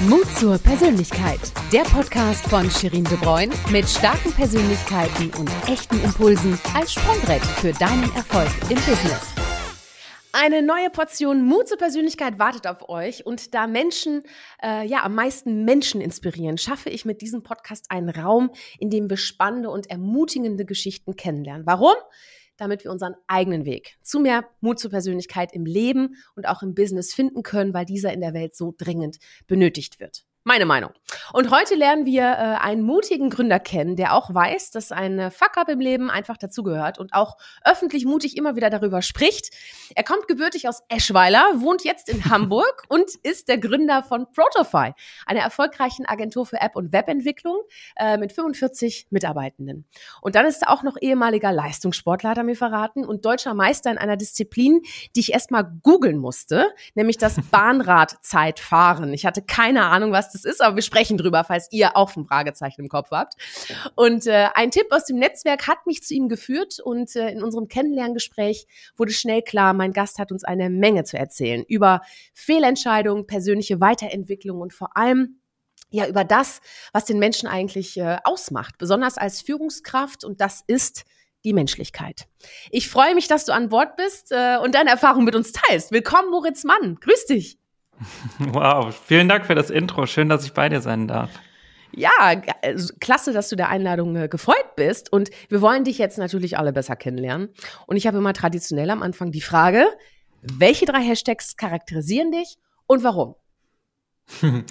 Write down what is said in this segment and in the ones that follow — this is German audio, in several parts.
Mut zur Persönlichkeit. Der Podcast von Shirin De Bruyne mit starken Persönlichkeiten und echten Impulsen als Sprungbrett für deinen Erfolg im Business. Eine neue Portion Mut zur Persönlichkeit wartet auf euch und da Menschen äh, ja am meisten Menschen inspirieren, schaffe ich mit diesem Podcast einen Raum, in dem wir spannende und ermutigende Geschichten kennenlernen. Warum? Damit wir unseren eigenen Weg zu mehr Mut zur Persönlichkeit im Leben und auch im Business finden können, weil dieser in der Welt so dringend benötigt wird. Meine Meinung. Und heute lernen wir äh, einen mutigen Gründer kennen, der auch weiß, dass ein Fuck-up im Leben einfach dazugehört und auch öffentlich mutig immer wieder darüber spricht. Er kommt gebürtig aus Eschweiler, wohnt jetzt in Hamburg und ist der Gründer von Protofy, einer erfolgreichen Agentur für App- und Webentwicklung äh, mit 45 Mitarbeitenden. Und dann ist er auch noch ehemaliger Leistungssportler, hat er mir verraten, und deutscher Meister in einer Disziplin, die ich erstmal googeln musste, nämlich das Bahnradzeitfahren. Ich hatte keine Ahnung, was das ist, aber wir sprechen drüber, falls ihr auch ein Fragezeichen im Kopf habt. Und äh, ein Tipp aus dem Netzwerk hat mich zu ihm geführt und äh, in unserem Kennenlerngespräch wurde schnell klar, mein Gast hat uns eine Menge zu erzählen über Fehlentscheidungen, persönliche Weiterentwicklung und vor allem ja über das, was den Menschen eigentlich äh, ausmacht, besonders als Führungskraft und das ist die Menschlichkeit. Ich freue mich, dass du an Bord bist äh, und deine Erfahrung mit uns teilst. Willkommen, Moritz Mann. Grüß dich. Wow, vielen Dank für das Intro. Schön, dass ich bei dir sein darf. Ja, äh, klasse, dass du der Einladung äh, gefreut bist. Und wir wollen dich jetzt natürlich alle besser kennenlernen. Und ich habe immer traditionell am Anfang die Frage, welche drei Hashtags charakterisieren dich und warum?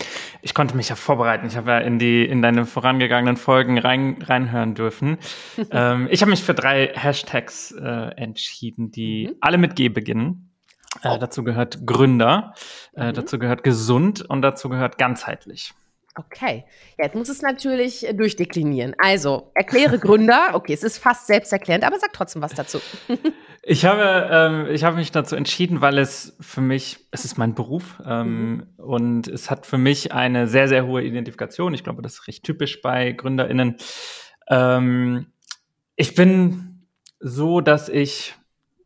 Ich konnte mich ja vorbereiten. Ich habe ja in die in deine vorangegangenen Folgen rein, reinhören dürfen. ähm, ich habe mich für drei Hashtags äh, entschieden, die mhm. alle mit G beginnen. Äh, dazu gehört Gründer, äh, mhm. dazu gehört gesund und dazu gehört ganzheitlich. Okay, jetzt muss es natürlich äh, durchdeklinieren. Also, erkläre Gründer. Okay, es ist fast selbsterklärend, aber sag trotzdem was dazu. ich habe, ähm, ich habe mich dazu entschieden, weil es für mich, es ist mein Beruf ähm, mhm. und es hat für mich eine sehr, sehr hohe Identifikation. Ich glaube, das ist recht typisch bei GründerInnen. Ähm, ich bin so, dass ich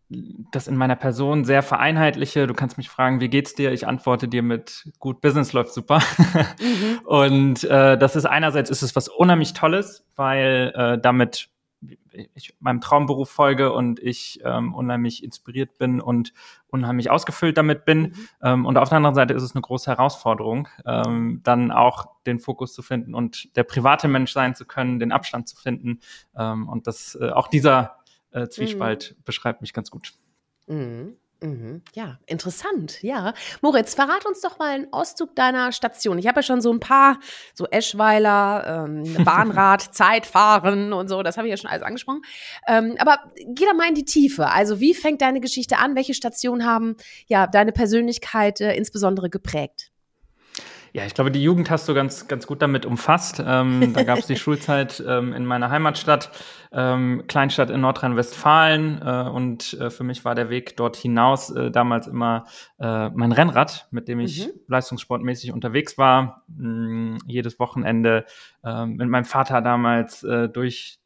das in meiner Person sehr vereinheitliche. Du kannst mich fragen, wie geht's dir? Ich antworte dir mit gut, Business läuft super. Mhm. Und äh, das ist einerseits ist es was unheimlich Tolles, weil äh, damit ich meinem Traumberuf folge und ich ähm, unheimlich inspiriert bin und unheimlich ausgefüllt damit bin. Mhm. Ähm, und auf der anderen Seite ist es eine große Herausforderung, ähm, dann auch den Fokus zu finden und der private Mensch sein zu können, den Abstand zu finden. Ähm, und das äh, auch dieser äh, Zwiespalt mhm. beschreibt mich ganz gut. Mhm. Mhm. Ja, interessant. Ja. Moritz, verrat uns doch mal einen Auszug deiner Station. Ich habe ja schon so ein paar, so Eschweiler, ähm, Bahnrad, Zeitfahren und so, das habe ich ja schon alles angesprochen. Ähm, aber geh da mal in die Tiefe. Also, wie fängt deine Geschichte an? Welche Stationen haben ja deine Persönlichkeit äh, insbesondere geprägt? Ja, ich glaube, die Jugend hast du ganz, ganz gut damit umfasst. Ähm, da gab es die Schulzeit ähm, in meiner Heimatstadt, ähm, Kleinstadt in Nordrhein-Westfalen. Äh, und äh, für mich war der Weg dort hinaus äh, damals immer äh, mein Rennrad, mit dem ich mhm. leistungssportmäßig unterwegs war. Mh, mm, jedes Wochenende äh, mit meinem Vater damals äh, durch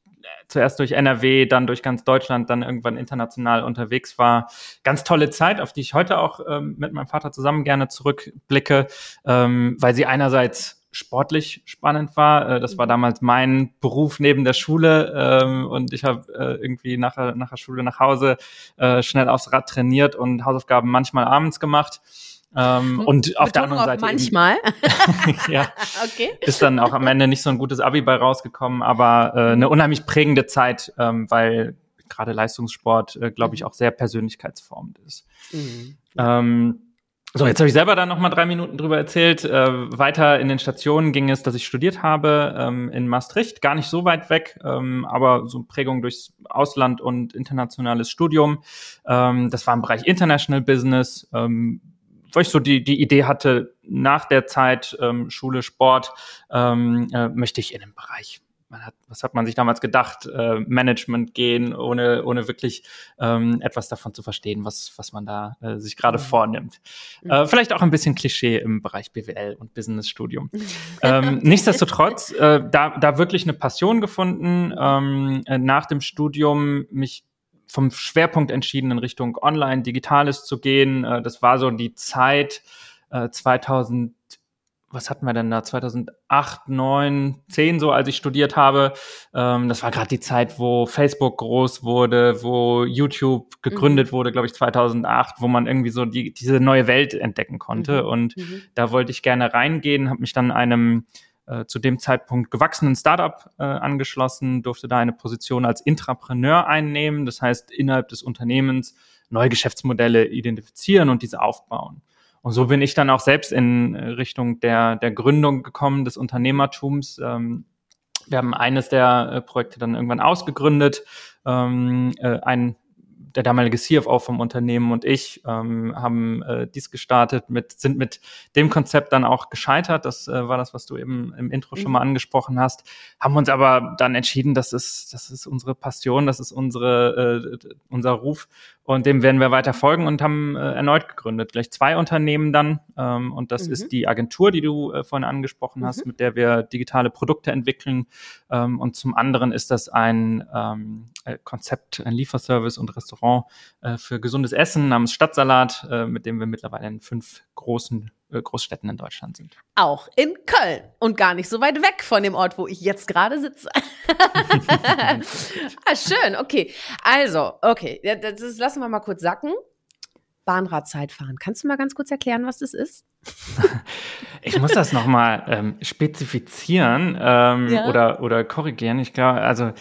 zuerst durch NRW, dann durch ganz Deutschland, dann irgendwann international unterwegs war. Ganz tolle Zeit, auf die ich heute auch ähm, mit meinem Vater zusammen gerne zurückblicke, ähm, weil sie einerseits sportlich spannend war. Äh, das war damals mein Beruf neben der Schule ähm, und ich habe äh, irgendwie nach, nach der Schule nach Hause äh, schnell aufs Rad trainiert und Hausaufgaben manchmal abends gemacht. Ähm, hm, und auf der anderen Seite. Manchmal. ja. Okay. Ist dann auch am Ende nicht so ein gutes Abi bei rausgekommen, aber äh, eine unheimlich prägende Zeit, ähm, weil gerade Leistungssport, äh, glaube ich, mhm. auch sehr persönlichkeitsformend ist. Mhm. Ähm, so, jetzt habe ich selber dann noch mal drei Minuten drüber erzählt. Äh, weiter in den Stationen ging es, dass ich studiert habe ähm, in Maastricht, gar nicht so weit weg, ähm, aber so Prägung durchs Ausland und internationales Studium. Ähm, das war im Bereich International Business. Ähm, weil ich so die, die Idee hatte, nach der Zeit ähm, Schule, Sport, ähm, äh, möchte ich in den Bereich man hat, was hat man sich damals gedacht, äh, Management gehen, ohne, ohne wirklich ähm, etwas davon zu verstehen, was, was man da äh, sich gerade mhm. vornimmt. Mhm. Äh, vielleicht auch ein bisschen Klischee im Bereich BWL und Businessstudium. ähm, nichtsdestotrotz, äh, da, da wirklich eine Passion gefunden, ähm, äh, nach dem Studium mich vom Schwerpunkt entschieden, in Richtung Online, Digitales zu gehen. Äh, das war so die Zeit äh, 2000 was hatten wir denn da, 2008, 9, 10 so, als ich studiert habe. Ähm, das war gerade die Zeit, wo Facebook groß wurde, wo YouTube gegründet mhm. wurde, glaube ich, 2008, wo man irgendwie so die, diese neue Welt entdecken konnte. Mhm. Und mhm. da wollte ich gerne reingehen, habe mich dann einem äh, zu dem Zeitpunkt gewachsenen Startup äh, angeschlossen, durfte da eine Position als Intrapreneur einnehmen, das heißt innerhalb des Unternehmens neue Geschäftsmodelle identifizieren und diese aufbauen. Und so bin ich dann auch selbst in äh, Richtung der, der Gründung gekommen des Unternehmertums. Ähm, wir haben eines der äh, Projekte dann irgendwann ausgegründet, ähm, äh, ein der damalige CFO vom Unternehmen und ich ähm, haben äh, dies gestartet, mit, sind mit dem Konzept dann auch gescheitert. Das äh, war das, was du eben im Intro mhm. schon mal angesprochen hast. Haben uns aber dann entschieden, das ist, das ist unsere Passion, das ist unsere, äh, unser Ruf und dem werden wir weiter folgen und haben äh, erneut gegründet. Gleich zwei Unternehmen dann. Ähm, und das mhm. ist die Agentur, die du äh, vorhin angesprochen mhm. hast, mit der wir digitale Produkte entwickeln. Ähm, und zum anderen ist das ein ähm, äh, Konzept, ein Lieferservice und Restaurant äh, für gesundes Essen namens Stadtsalat, äh, mit dem wir mittlerweile in fünf großen Großstädten in Deutschland sind. Auch in Köln und gar nicht so weit weg von dem Ort, wo ich jetzt gerade sitze. ah, schön, okay. Also, okay, das, das lassen wir mal kurz sacken. Bahnradzeitfahren. Kannst du mal ganz kurz erklären, was das ist? ich muss das nochmal ähm, spezifizieren ähm, ja. oder, oder korrigieren. Ich glaube, also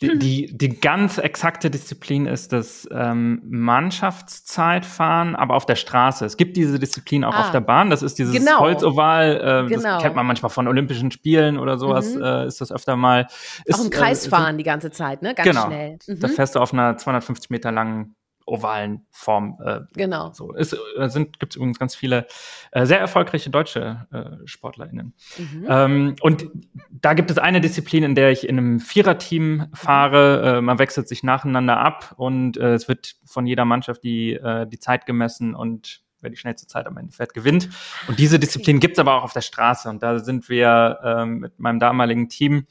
die, die, die ganz exakte Disziplin ist das ähm, Mannschaftszeitfahren, aber auf der Straße. Es gibt diese Disziplin auch ah, auf der Bahn. Das ist dieses genau. Holzoval. Äh, genau. Das kennt man manchmal von Olympischen Spielen oder sowas. Mhm. Äh, ist das öfter mal. Ist, auch im Kreisfahren äh, die ganze Zeit, ne? Ganz genau. schnell. Mhm. Da fährst du auf einer 250 Meter langen ovalen Form. Äh, genau. So ist, äh, sind gibt es übrigens ganz viele äh, sehr erfolgreiche deutsche äh, SportlerInnen. Mhm. Ähm, und da gibt es eine Disziplin, in der ich in einem Viererteam fahre. Äh, man wechselt sich nacheinander ab und äh, es wird von jeder Mannschaft die äh, die Zeit gemessen und wer die schnellste Zeit am Ende fährt, gewinnt. Und diese Disziplin gibt's aber auch auf der Straße. Und da sind wir ähm, mit meinem damaligen Team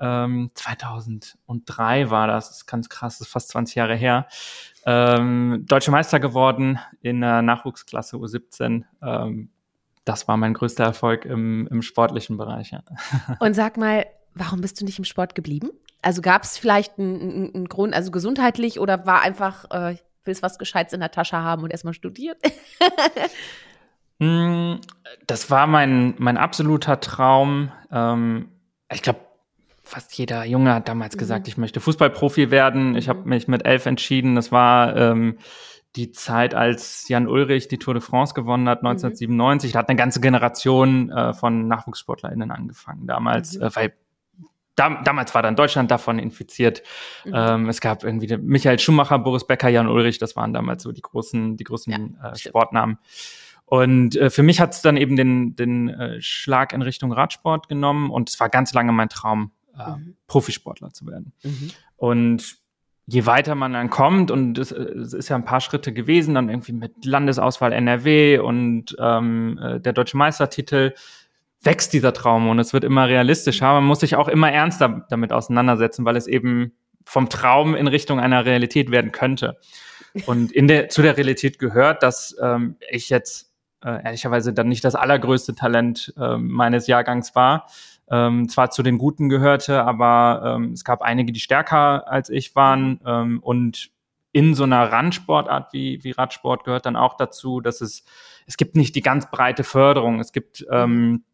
ähm, 2003 war das, das ist ganz krass, das ist fast 20 Jahre her, ähm, Deutsche Meister geworden in der Nachwuchsklasse U17. Ähm, das war mein größter Erfolg im, im sportlichen Bereich. Ja. Und sag mal, warum bist du nicht im Sport geblieben? Also gab es vielleicht einen, einen, Grund, also gesundheitlich oder war einfach, äh, willst was Gescheites in der Tasche haben und erstmal studieren? Hm, das war mein, mein absoluter Traum. Ähm, ich glaube, fast jeder Junge hat damals mhm. gesagt, ich möchte Fußballprofi werden. Ich habe mhm. mich mit elf entschieden. Das war ähm, die Zeit, als Jan Ulrich die Tour de France gewonnen hat, 1997. Mhm. Da hat eine ganze Generation äh, von NachwuchssportlerInnen angefangen damals, mhm. äh, weil da, damals war dann Deutschland davon infiziert. Mhm. Ähm, es gab irgendwie Michael Schumacher, Boris Becker, Jan Ulrich, das waren damals so die großen, die großen ja, äh, Sportnamen. Und äh, für mich hat es dann eben den, den äh, Schlag in Richtung Radsport genommen und es war ganz lange mein Traum, äh, mhm. Profisportler zu werden. Mhm. Und je weiter man dann kommt, und es, ist ja ein paar Schritte gewesen, dann irgendwie mit Landesauswahl NRW und ähm, äh, der deutsche Meistertitel, wächst dieser Traum und es wird immer realistischer. Man muss sich auch immer ernster damit auseinandersetzen, weil es eben vom Traum in Richtung einer Realität werden könnte. Und in der, zu der Realität gehört, dass ähm, ich jetzt äh, ehrlicherweise dann nicht das allergrößte Talent äh, meines Jahrgangs war, ähm, zwar zu den Guten gehörte, aber ähm, es gab einige, die stärker als ich waren. Ähm, und in so einer Randsportart wie, wie Radsport gehört dann auch dazu, dass es, es gibt nicht die ganz breite Förderung. Es gibt ähm,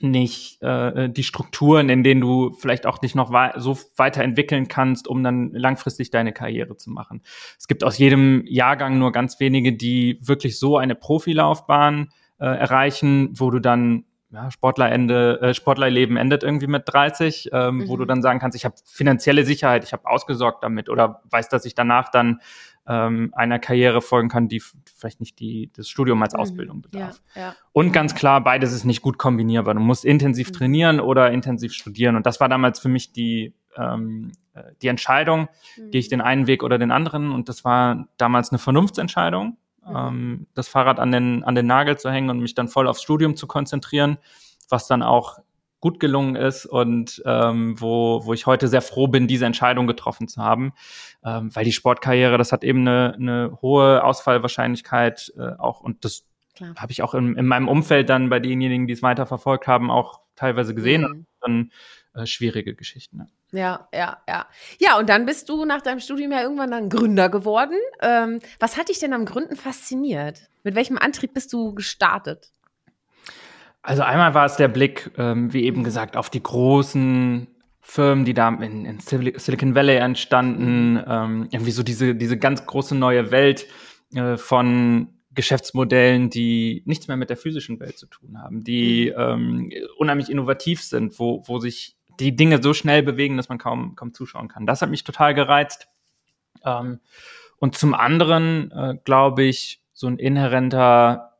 nicht äh, die Strukturen, in denen du vielleicht auch dich noch wei so weiterentwickeln kannst, um dann langfristig deine Karriere zu machen. Es gibt aus jedem Jahrgang nur ganz wenige, die wirklich so eine Profilaufbahn äh, erreichen, wo du dann ja, Sportlerende, äh, Sportlerleben endet irgendwie mit 30, ähm, mhm. wo du mhm. dann sagen kannst, ich habe finanzielle Sicherheit, ich habe ausgesorgt damit oder weiß, dass ich danach dann ähm, einer Karriere folgen kann, die vielleicht nicht die, das Studium als mhm. Ausbildung bedarf. Ja, ja. Und ganz klar, beides ist nicht gut kombinierbar. Du musst intensiv mhm. trainieren oder intensiv studieren. Und das war damals für mich die, ähm, äh, die Entscheidung, mhm. gehe ich den einen Weg oder den anderen. Und das war damals eine Vernunftsentscheidung. Ähm, das Fahrrad an den, an den Nagel zu hängen und mich dann voll aufs Studium zu konzentrieren, was dann auch gut gelungen ist und ähm, wo, wo ich heute sehr froh bin, diese Entscheidung getroffen zu haben, ähm, weil die Sportkarriere, das hat eben eine, eine hohe Ausfallwahrscheinlichkeit äh, auch und das habe ich auch in, in, meinem Umfeld dann bei denjenigen, die es weiterverfolgt haben, auch teilweise gesehen. Mhm. Dann äh, schwierige Geschichten. Ne? Ja, ja, ja. Ja, und dann bist du nach deinem Studium ja irgendwann dann Gründer geworden. Ähm, was hat dich denn am Gründen fasziniert? Mit welchem Antrieb bist du gestartet? Also einmal war es der Blick, ähm, wie eben gesagt, auf die großen Firmen, die da in, in Silicon Valley entstanden, ähm, irgendwie so diese, diese ganz große neue Welt äh, von Geschäftsmodellen, die nichts mehr mit der physischen Welt zu tun haben, die mhm. ähm, unheimlich innovativ sind, wo, wo sich die Dinge so schnell bewegen, dass man kaum, kaum zuschauen kann. Das hat mich total gereizt. Ähm, und zum anderen, äh, glaube ich, so ein inhärenter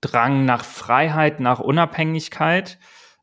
Drang nach Freiheit, nach Unabhängigkeit,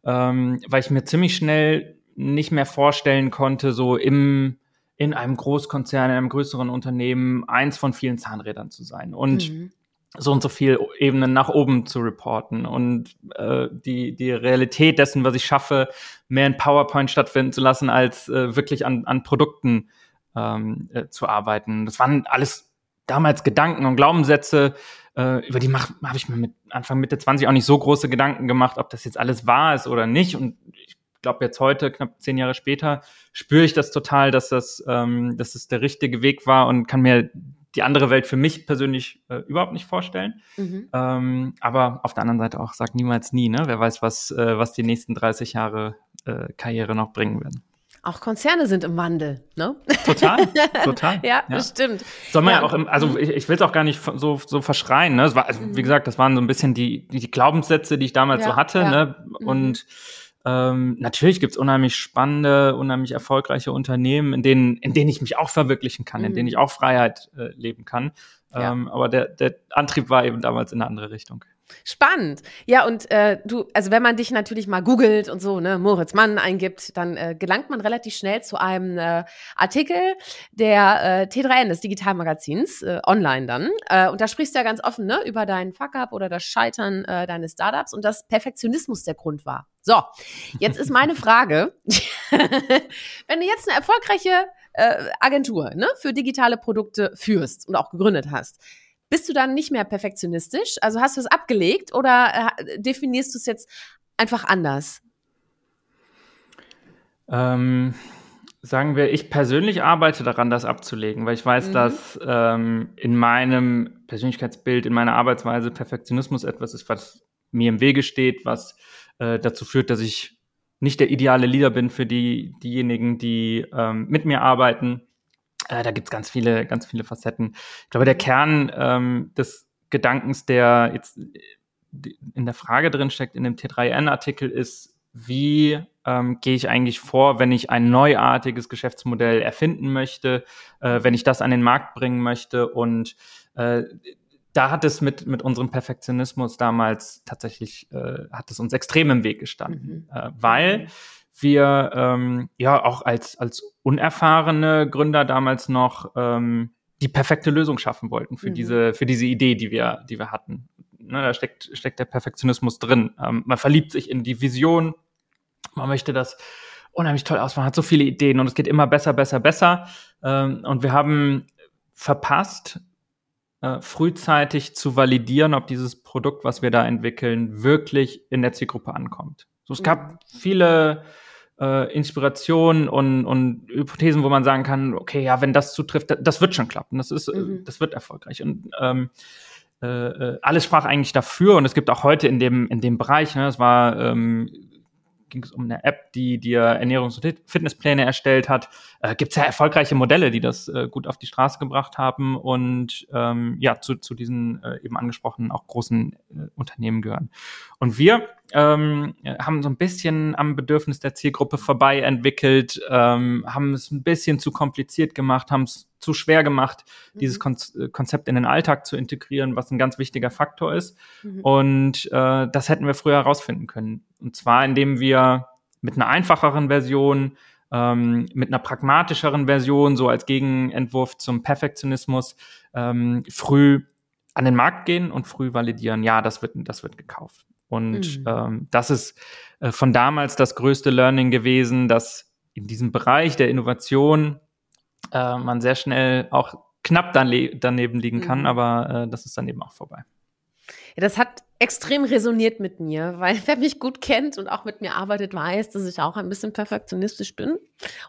ähm, weil ich mir ziemlich schnell nicht mehr vorstellen konnte, so im, in einem Großkonzern, in einem größeren Unternehmen, eins von vielen Zahnrädern zu sein und mhm. so und so viel Ebenen nach oben zu reporten und äh, die, die Realität dessen, was ich schaffe, mehr in PowerPoint stattfinden zu lassen, als äh, wirklich an, an Produkten ähm, äh, zu arbeiten. Das waren alles damals Gedanken und Glaubenssätze, äh, über die habe ich mir mit Anfang Mitte 20 auch nicht so große Gedanken gemacht, ob das jetzt alles wahr ist oder nicht. Und ich glaube jetzt heute, knapp zehn Jahre später, spüre ich das total, dass das, ähm, dass das der richtige Weg war und kann mir die andere Welt für mich persönlich äh, überhaupt nicht vorstellen. Mhm. Ähm, aber auf der anderen Seite auch, sag niemals nie, ne? Wer weiß, was, äh, was die nächsten 30 Jahre äh, Karriere noch bringen werden. Auch Konzerne sind im Wandel, ne? Total, total. ja, ja, stimmt. Soll man ja, ja auch, im, also ich, ich will es auch gar nicht so, so verschreien, ne? Es war, also, wie gesagt, das waren so ein bisschen die, die, die Glaubenssätze, die ich damals ja, so hatte, ne? Mhm. Und ähm, natürlich gibt's unheimlich spannende, unheimlich erfolgreiche Unternehmen, in denen, in denen ich mich auch verwirklichen kann, mhm. in denen ich auch Freiheit äh, leben kann. Ähm, aber der, der Antrieb war eben damals in eine andere Richtung. Spannend. Ja, und äh, du, also wenn man dich natürlich mal googelt und so, ne, Moritz Mann eingibt, dann äh, gelangt man relativ schnell zu einem äh, Artikel der äh, T3N, des Digitalmagazins, äh, online dann. Äh, und da sprichst du ja ganz offen, ne, über deinen Fuck-up oder das Scheitern äh, deines Startups und dass Perfektionismus der Grund war. So, jetzt ist meine Frage, wenn du jetzt eine erfolgreiche äh, Agentur ne, für digitale Produkte führst und auch gegründet hast, bist du dann nicht mehr perfektionistisch? Also hast du es abgelegt oder äh, definierst du es jetzt einfach anders? Ähm, sagen wir, ich persönlich arbeite daran, das abzulegen, weil ich weiß, mhm. dass ähm, in meinem Persönlichkeitsbild, in meiner Arbeitsweise Perfektionismus etwas ist, was mir im Wege steht, was äh, dazu führt, dass ich nicht der ideale Leader bin für die, diejenigen, die ähm, mit mir arbeiten. Äh, da gibt's ganz viele, ganz viele Facetten. Ich glaube, der Kern ähm, des Gedankens, der jetzt äh, in der Frage drin steckt, in dem T3N-Artikel, ist, wie ähm, gehe ich eigentlich vor, wenn ich ein neuartiges Geschäftsmodell erfinden möchte, äh, wenn ich das an den Markt bringen möchte. Und äh, da hat es mit, mit unserem Perfektionismus damals tatsächlich, äh, hat es uns extrem im Weg gestanden, mhm. äh, weil mhm wir ähm, ja auch als, als unerfahrene Gründer damals noch ähm, die perfekte Lösung schaffen wollten für mhm. diese, für diese Idee, die wir, die wir hatten. Ne, da steckt, steckt der Perfektionismus drin. Ähm, man verliebt sich in die Vision, man möchte das unheimlich toll aus, man hat so viele Ideen und es geht immer besser, besser, besser. Ähm, und wir haben verpasst, äh, frühzeitig zu validieren, ob dieses Produkt, was wir da entwickeln, wirklich in der Zielgruppe ankommt. So, es gab mhm. viele äh, Inspirationen und, und Hypothesen, wo man sagen kann, okay, ja, wenn das zutrifft, das, das wird schon klappen, das ist, äh, mhm. das wird erfolgreich. Und ähm, äh, äh, alles sprach eigentlich dafür und es gibt auch heute in dem in dem Bereich, ne, es war ähm, ging es um eine App, die dir Ernährungs- und Fitnesspläne erstellt hat. Äh, Gibt es ja erfolgreiche Modelle, die das äh, gut auf die Straße gebracht haben und ähm, ja, zu, zu diesen äh, eben angesprochenen auch großen äh, Unternehmen gehören. Und wir ähm, haben so ein bisschen am Bedürfnis der Zielgruppe vorbei entwickelt, ähm, haben es ein bisschen zu kompliziert gemacht, haben es zu schwer gemacht, mhm. dieses Kon äh, Konzept in den Alltag zu integrieren, was ein ganz wichtiger Faktor ist. Mhm. Und äh, das hätten wir früher herausfinden können. Und zwar, indem wir mit einer einfacheren Version, ähm, mit einer pragmatischeren Version, so als Gegenentwurf zum Perfektionismus, ähm, früh an den Markt gehen und früh validieren, ja, das wird, das wird gekauft. Und mhm. ähm, das ist äh, von damals das größte Learning gewesen, dass in diesem Bereich der Innovation äh, man sehr schnell auch knapp daneben liegen kann, mhm. aber äh, das ist dann eben auch vorbei. Ja, das hat extrem resoniert mit mir, weil wer mich gut kennt und auch mit mir arbeitet, weiß, dass ich auch ein bisschen perfektionistisch bin.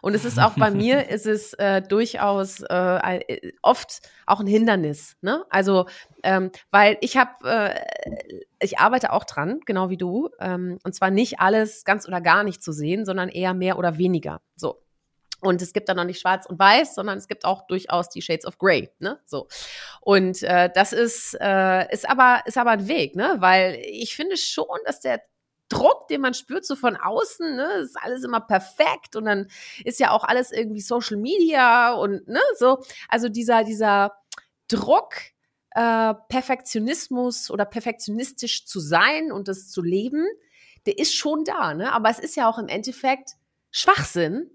Und es ist auch bei mir, ist es äh, durchaus äh, oft auch ein Hindernis. Ne? Also, ähm, weil ich habe, äh, ich arbeite auch dran, genau wie du, ähm, und zwar nicht alles ganz oder gar nicht zu sehen, sondern eher mehr oder weniger. So. Und es gibt dann noch nicht schwarz und weiß, sondern es gibt auch durchaus die Shades of Grey, ne? So. Und äh, das ist, äh, ist aber, ist aber ein Weg, ne? Weil ich finde schon, dass der Druck, den man spürt, so von außen, ne, ist alles immer perfekt und dann ist ja auch alles irgendwie Social Media und ne, so. Also dieser, dieser Druck, äh, Perfektionismus oder perfektionistisch zu sein und das zu leben, der ist schon da, ne? Aber es ist ja auch im Endeffekt Schwachsinn,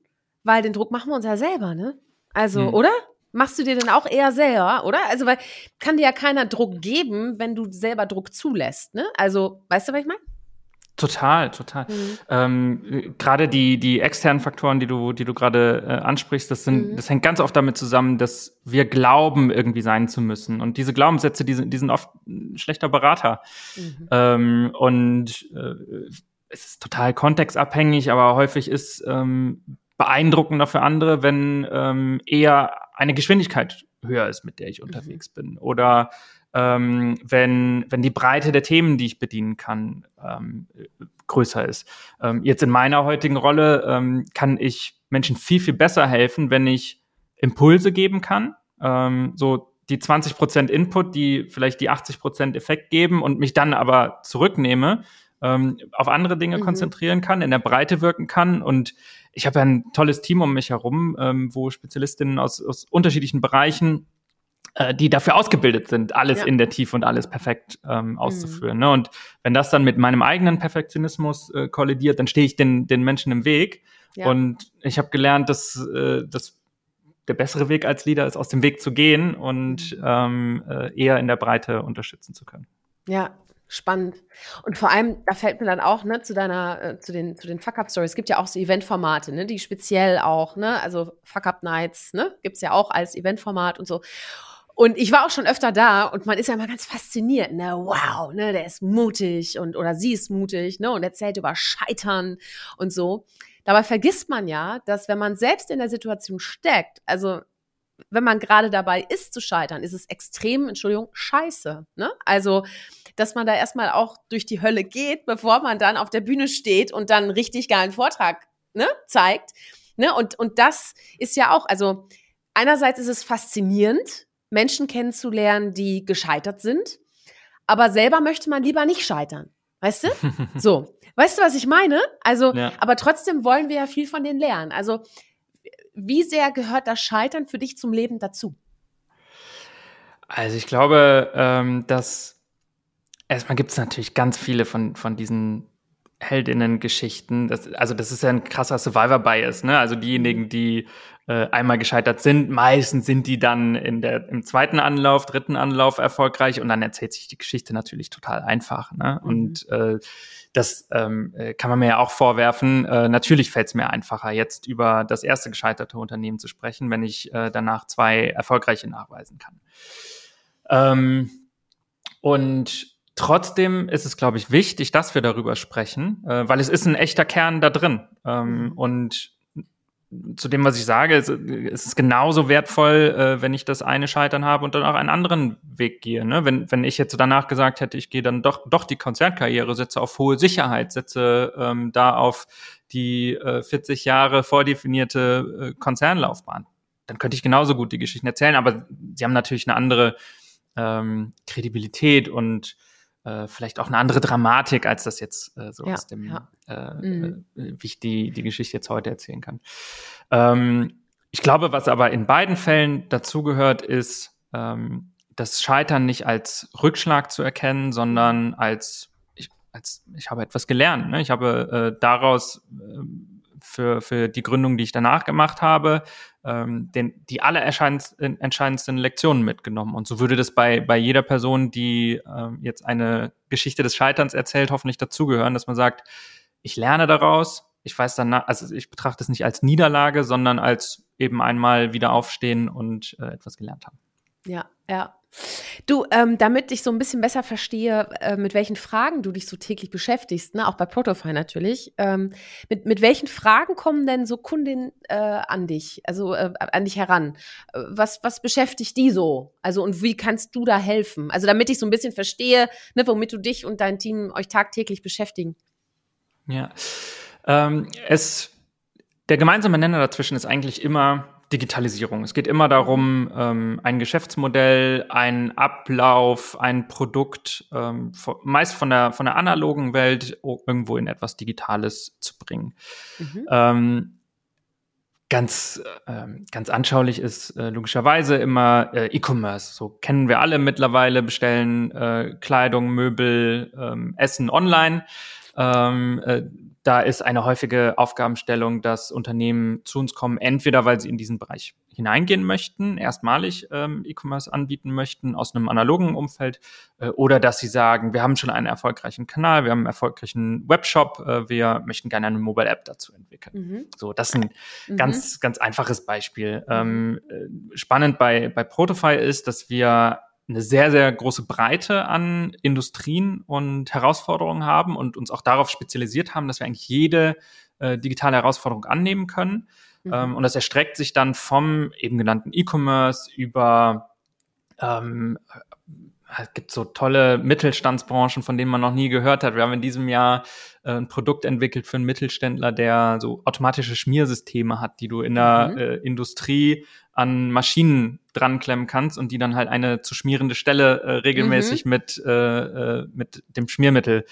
weil den Druck machen wir uns ja selber, ne? Also, hm. oder? Machst du dir denn auch eher selber, oder? Also, weil kann dir ja keiner Druck geben, wenn du selber Druck zulässt, ne? Also, weißt du, was ich meine? Total, total. Mhm. Ähm, gerade die, die externen Faktoren, die du, die du gerade äh, ansprichst, das sind, mhm. das hängt ganz oft damit zusammen, dass wir glauben, irgendwie sein zu müssen. Und diese Glaubenssätze, die sind, die sind oft ein schlechter Berater. Mhm. Ähm, und äh, es ist total kontextabhängig, aber häufig ist ähm, beeindruckender für andere, wenn ähm, eher eine Geschwindigkeit höher ist, mit der ich mhm. unterwegs bin. Oder ähm, wenn, wenn die Breite der Themen, die ich bedienen kann, ähm, größer ist. Ähm, jetzt in meiner heutigen Rolle ähm, kann ich Menschen viel, viel besser helfen, wenn ich Impulse geben kann. Ähm, so die 20% Input, die vielleicht die 80% Effekt geben und mich dann aber zurücknehme, ähm, auf andere Dinge mhm. konzentrieren kann, in der Breite wirken kann. Und ich habe ja ein tolles Team um mich herum, ähm, wo Spezialistinnen aus, aus unterschiedlichen Bereichen äh, die dafür ausgebildet sind, alles ja. in der Tiefe und alles perfekt ähm, mhm. auszuführen. Mhm. Ne? Und wenn das dann mit meinem eigenen Perfektionismus äh, kollidiert, dann stehe ich den, den Menschen im Weg. Ja. Und ich habe gelernt, dass, äh, dass der bessere Weg als Leader ist, aus dem Weg zu gehen und mhm. ähm, äh, eher in der Breite unterstützen zu können. Ja, Spannend. Und vor allem, da fällt mir dann auch, ne, zu deiner, äh, zu den, zu den Fuck-Up-Stories, es gibt ja auch so Eventformate, ne, die speziell auch, ne, also Fuck-Up-Nights, ne, gibt's ja auch als Eventformat und so. Und ich war auch schon öfter da und man ist ja immer ganz fasziniert, ne, wow, ne, der ist mutig und, oder sie ist mutig, ne, und erzählt über Scheitern und so. Dabei vergisst man ja, dass wenn man selbst in der Situation steckt, also wenn man gerade dabei ist zu scheitern, ist es extrem, Entschuldigung, scheiße. Ne? Also, dass man da erstmal auch durch die Hölle geht, bevor man dann auf der Bühne steht und dann richtig geilen Vortrag ne, zeigt. Ne? Und, und das ist ja auch, also einerseits ist es faszinierend, Menschen kennenzulernen, die gescheitert sind, aber selber möchte man lieber nicht scheitern. Weißt du? So. Weißt du, was ich meine? Also, ja. aber trotzdem wollen wir ja viel von denen lernen. Also, wie sehr gehört das Scheitern für dich zum Leben dazu? Also ich glaube, ähm, dass erstmal gibt es natürlich ganz viele von, von diesen Heldinnen-Geschichten. Also das ist ja ein krasser Survivor-Bias, ne? Also diejenigen, die äh, einmal gescheitert sind, meistens sind die dann in der, im zweiten Anlauf, dritten Anlauf erfolgreich und dann erzählt sich die Geschichte natürlich total einfach. Ne? Mhm. Und äh, das ähm, äh, kann man mir ja auch vorwerfen. Äh, natürlich fällt es mir einfacher, jetzt über das erste gescheiterte Unternehmen zu sprechen, wenn ich äh, danach zwei erfolgreiche nachweisen kann. Ähm, und Trotzdem ist es, glaube ich, wichtig, dass wir darüber sprechen, äh, weil es ist ein echter Kern da drin. Ähm, mhm. und zu dem, was ich sage, es, es ist genauso wertvoll, äh, wenn ich das eine Scheitern habe und dann auch einen anderen Weg gehe. Ne? Wenn, wenn ich jetzt danach gesagt hätte, ich gehe dann doch, doch die Konzernkarriere, setze auf hohe Sicherheit, setze ähm, da auf die äh, 40 Jahre vordefinierte äh, Konzernlaufbahn, dann könnte ich genauso gut die Geschichten erzählen, aber sie haben natürlich eine andere ähm, Kredibilität und äh, vielleicht auch eine andere Dramatik, als das jetzt äh, so ja, aus dem, ja. äh, mhm. Äh, wie ich die, die Geschichte jetzt heute erzählen kann. Ähm, ich glaube, was aber in beiden Fällen dazugehört, ist, ähm, das Scheitern nicht als Rückschlag zu erkennen, sondern als ich, als, ich habe etwas gelernt. Ne? Ich habe äh, daraus äh, für, für die Gründung, die ich danach gemacht habe, ähm, den, die entscheidendsten Lektionen mitgenommen. Und so würde das bei, bei jeder Person, die ähm, jetzt eine Geschichte des Scheiterns erzählt, hoffentlich dazugehören, dass man sagt, ich lerne daraus, ich weiß dann, also ich betrachte es nicht als Niederlage, sondern als eben einmal wieder aufstehen und äh, etwas gelernt haben. Ja, ja. Du, ähm, damit ich so ein bisschen besser verstehe, äh, mit welchen Fragen du dich so täglich beschäftigst, ne, auch bei Protofy natürlich, ähm, mit, mit welchen Fragen kommen denn so Kundinnen äh, an dich, also äh, an dich heran? Was, was beschäftigt die so? Also und wie kannst du da helfen? Also damit ich so ein bisschen verstehe, ne, womit du dich und dein Team euch tagtäglich beschäftigen. Ja, ähm, es, der gemeinsame Nenner dazwischen ist eigentlich immer Digitalisierung. Es geht immer darum, ähm, ein Geschäftsmodell, ein Ablauf, ein Produkt, ähm, meist von der, von der analogen Welt irgendwo in etwas Digitales zu bringen. Mhm. Ähm, ganz, ähm, ganz anschaulich ist äh, logischerweise immer äh, E-Commerce. So kennen wir alle mittlerweile, bestellen äh, Kleidung, Möbel, ähm, Essen online. Da ist eine häufige Aufgabenstellung, dass Unternehmen zu uns kommen, entweder weil sie in diesen Bereich hineingehen möchten, erstmalig ähm, E-Commerce anbieten möchten aus einem analogen Umfeld, äh, oder dass sie sagen, wir haben schon einen erfolgreichen Kanal, wir haben einen erfolgreichen Webshop, äh, wir möchten gerne eine Mobile App dazu entwickeln. Mhm. So, das ist ein mhm. ganz, ganz einfaches Beispiel. Ähm, äh, spannend bei, bei Protofy ist, dass wir eine sehr, sehr große Breite an Industrien und Herausforderungen haben und uns auch darauf spezialisiert haben, dass wir eigentlich jede äh, digitale Herausforderung annehmen können. Mhm. Ähm, und das erstreckt sich dann vom eben genannten E-Commerce über ähm, es gibt so tolle Mittelstandsbranchen, von denen man noch nie gehört hat. Wir haben in diesem Jahr äh, ein Produkt entwickelt für einen Mittelständler, der so automatische Schmiersysteme hat, die du in der mhm. äh, Industrie an Maschinen dran klemmen kannst und die dann halt eine zu schmierende Stelle äh, regelmäßig mhm. mit, äh, äh, mit dem Schmiermittel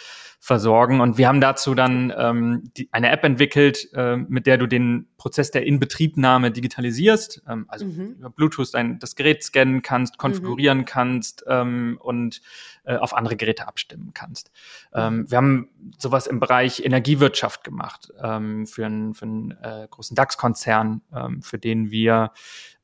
versorgen. Und wir haben dazu dann ähm, die, eine App entwickelt, äh, mit der du den Prozess der Inbetriebnahme digitalisierst, ähm, also mhm. über Bluetooth ein, das Gerät scannen kannst, konfigurieren mhm. kannst ähm, und äh, auf andere Geräte abstimmen kannst. Ähm, mhm. wir haben sowas im Bereich Energiewirtschaft gemacht ähm, für einen, für einen äh, großen DAX-Konzern, ähm, für den wir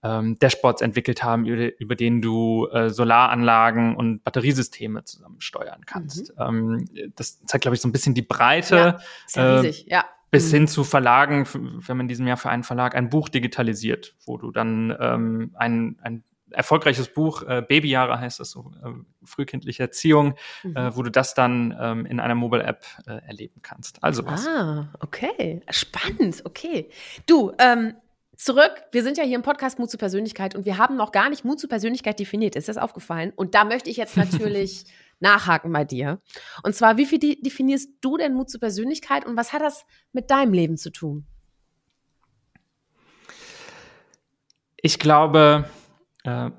ähm, Dashboards entwickelt haben, über, über denen du äh, Solaranlagen und Batteriesysteme zusammen steuern kannst. Mhm. Ähm, das zeigt, glaube ich, so ein bisschen die Breite. Ja, äh, ja. Bis mhm. hin zu Verlagen, wir haben in diesem Jahr für einen Verlag ein Buch digitalisiert, wo du dann ähm, ein, ein erfolgreiches Buch, äh, Babyjahre heißt das so, äh, frühkindliche Erziehung, mhm. äh, wo du das dann ähm, in einer Mobile-App äh, erleben kannst. Also was. Ah, okay. Spannend, okay. Du, ähm, zurück. Wir sind ja hier im Podcast Mut zur Persönlichkeit und wir haben noch gar nicht Mut zur Persönlichkeit definiert. Ist das aufgefallen? Und da möchte ich jetzt natürlich nachhaken bei dir. Und zwar, wie viel definierst du denn Mut zur Persönlichkeit und was hat das mit deinem Leben zu tun? Ich glaube, äh,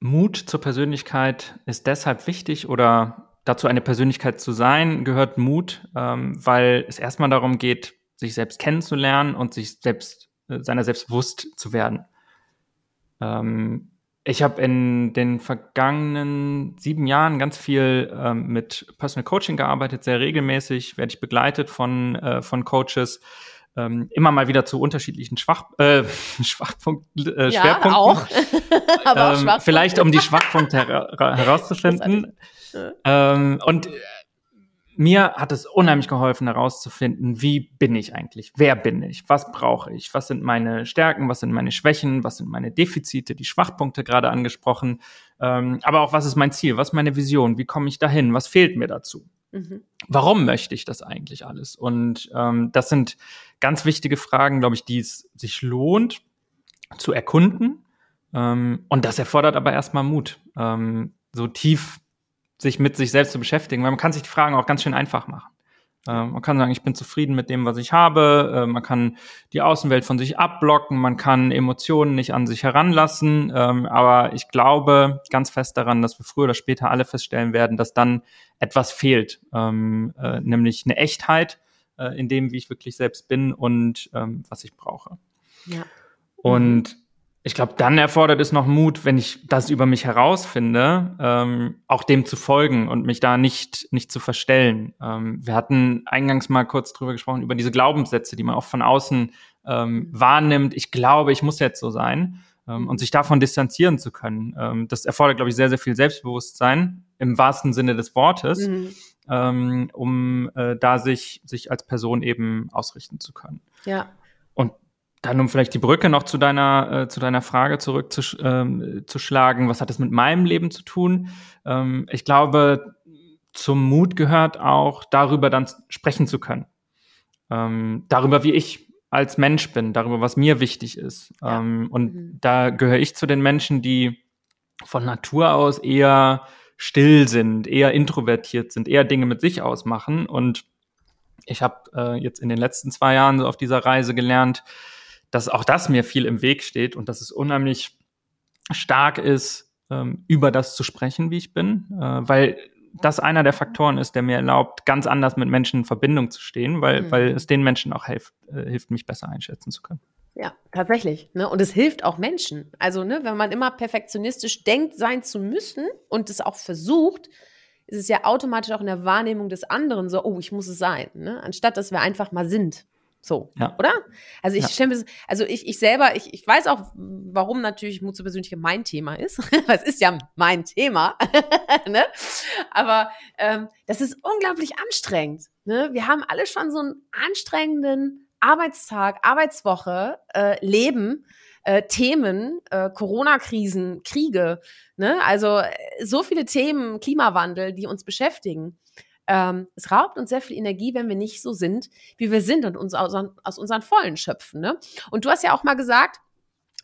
Mut zur Persönlichkeit ist deshalb wichtig oder dazu eine Persönlichkeit zu sein, gehört Mut, ähm, weil es erstmal darum geht, sich selbst kennenzulernen und sich selbst seiner selbst bewusst zu werden. Ähm, ich habe in den vergangenen sieben Jahren ganz viel ähm, mit Personal Coaching gearbeitet, sehr regelmäßig werde ich begleitet von, äh, von Coaches, ähm, immer mal wieder zu unterschiedlichen Schwach, äh, Schwachpunkt, äh, ja, Schwerpunkten. Auch. Aber auch ähm, vielleicht um die Schwachpunkte her herauszufinden. Ähm, und mir hat es unheimlich geholfen, herauszufinden, wie bin ich eigentlich? Wer bin ich? Was brauche ich? Was sind meine Stärken? Was sind meine Schwächen? Was sind meine Defizite? Die Schwachpunkte gerade angesprochen. Ähm, aber auch, was ist mein Ziel? Was ist meine Vision? Wie komme ich dahin? Was fehlt mir dazu? Mhm. Warum möchte ich das eigentlich alles? Und ähm, das sind ganz wichtige Fragen, glaube ich, die es sich lohnt zu erkunden. Ähm, und das erfordert aber erstmal Mut, ähm, so tief sich mit sich selbst zu beschäftigen, weil man kann sich die Fragen auch ganz schön einfach machen. Äh, man kann sagen, ich bin zufrieden mit dem, was ich habe. Äh, man kann die Außenwelt von sich abblocken. Man kann Emotionen nicht an sich heranlassen. Ähm, aber ich glaube ganz fest daran, dass wir früher oder später alle feststellen werden, dass dann etwas fehlt, ähm, äh, nämlich eine Echtheit äh, in dem, wie ich wirklich selbst bin und ähm, was ich brauche. Ja. Und ich glaube, dann erfordert es noch Mut, wenn ich das über mich herausfinde, ähm, auch dem zu folgen und mich da nicht, nicht zu verstellen. Ähm, wir hatten eingangs mal kurz drüber gesprochen, über diese Glaubenssätze, die man auch von außen ähm, wahrnimmt. Ich glaube, ich muss jetzt so sein ähm, und sich davon distanzieren zu können. Ähm, das erfordert, glaube ich, sehr, sehr viel Selbstbewusstsein im wahrsten Sinne des Wortes, mhm. ähm, um äh, da sich, sich als Person eben ausrichten zu können. Ja. Und dann um vielleicht die Brücke noch zu deiner, äh, zu deiner Frage zurückzuschlagen, ähm, was hat es mit meinem Leben zu tun? Ähm, ich glaube, zum Mut gehört auch, darüber dann sprechen zu können. Ähm, darüber, wie ich als Mensch bin, darüber, was mir wichtig ist. Ja. Ähm, und mhm. da gehöre ich zu den Menschen, die von Natur aus eher still sind, eher introvertiert sind, eher Dinge mit sich ausmachen. Und ich habe äh, jetzt in den letzten zwei Jahren so auf dieser Reise gelernt, dass auch das mir viel im Weg steht und dass es unheimlich stark ist, ähm, über das zu sprechen, wie ich bin, äh, weil das einer der Faktoren ist, der mir erlaubt, ganz anders mit Menschen in Verbindung zu stehen, weil, mhm. weil es den Menschen auch hilft, äh, hilft, mich besser einschätzen zu können. Ja, tatsächlich. Ne? Und es hilft auch Menschen. Also, ne, wenn man immer perfektionistisch denkt, sein zu müssen und es auch versucht, ist es ja automatisch auch in der Wahrnehmung des anderen so, oh, ich muss es sein, ne? anstatt dass wir einfach mal sind. So, ja. oder? Also ich ja. stelle mir, also ich, ich selber, ich, ich weiß auch, warum natürlich Mut zur Persönlichkeit mein Thema ist. es ist ja mein Thema. ne? Aber ähm, das ist unglaublich anstrengend. Ne? Wir haben alle schon so einen anstrengenden Arbeitstag, Arbeitswoche, äh, Leben, äh, Themen, äh, Corona-Krisen, Kriege. Ne? Also äh, so viele Themen, Klimawandel, die uns beschäftigen. Ähm, es raubt uns sehr viel Energie, wenn wir nicht so sind, wie wir sind und uns aus, aus unseren Vollen schöpfen. Ne? Und du hast ja auch mal gesagt,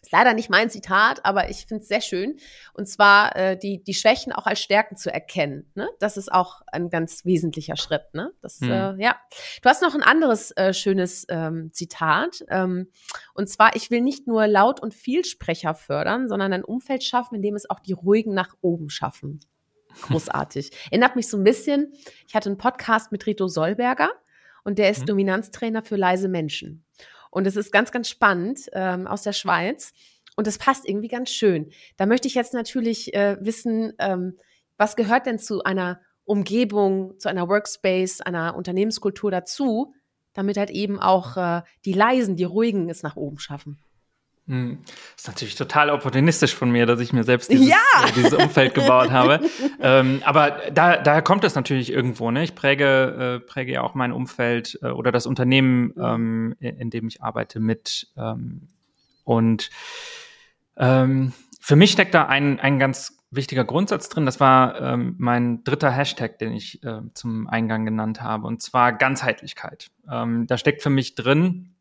ist leider nicht mein Zitat, aber ich finde es sehr schön. Und zwar äh, die, die Schwächen auch als Stärken zu erkennen. Ne? Das ist auch ein ganz wesentlicher Schritt. Ne? Das, hm. äh, ja. Du hast noch ein anderes äh, schönes ähm, Zitat. Ähm, und zwar, ich will nicht nur Laut- und Vielsprecher fördern, sondern ein Umfeld schaffen, in dem es auch die Ruhigen nach oben schaffen. Großartig. Erinnert mich so ein bisschen, ich hatte einen Podcast mit Rito Solberger und der ist mhm. Dominanztrainer für leise Menschen. Und es ist ganz, ganz spannend ähm, aus der Schweiz. Und das passt irgendwie ganz schön. Da möchte ich jetzt natürlich äh, wissen, ähm, was gehört denn zu einer Umgebung, zu einer Workspace, einer Unternehmenskultur dazu, damit halt eben auch äh, die Leisen, die Ruhigen es nach oben schaffen. Hm. Das ist natürlich total opportunistisch von mir, dass ich mir selbst dieses, ja! äh, dieses Umfeld gebaut habe. ähm, aber da, daher kommt es natürlich irgendwo. Ne? Ich präge, äh, präge ja auch mein Umfeld äh, oder das Unternehmen, ähm, in, in, dem ich arbeite, mit. Ähm, und ähm, für mich steckt da ein, ein ganz wichtiger Grundsatz drin. Das war ähm, mein dritter Hashtag, den ich äh, zum Eingang genannt habe, und zwar Ganzheitlichkeit. Ähm, da steckt für mich drin,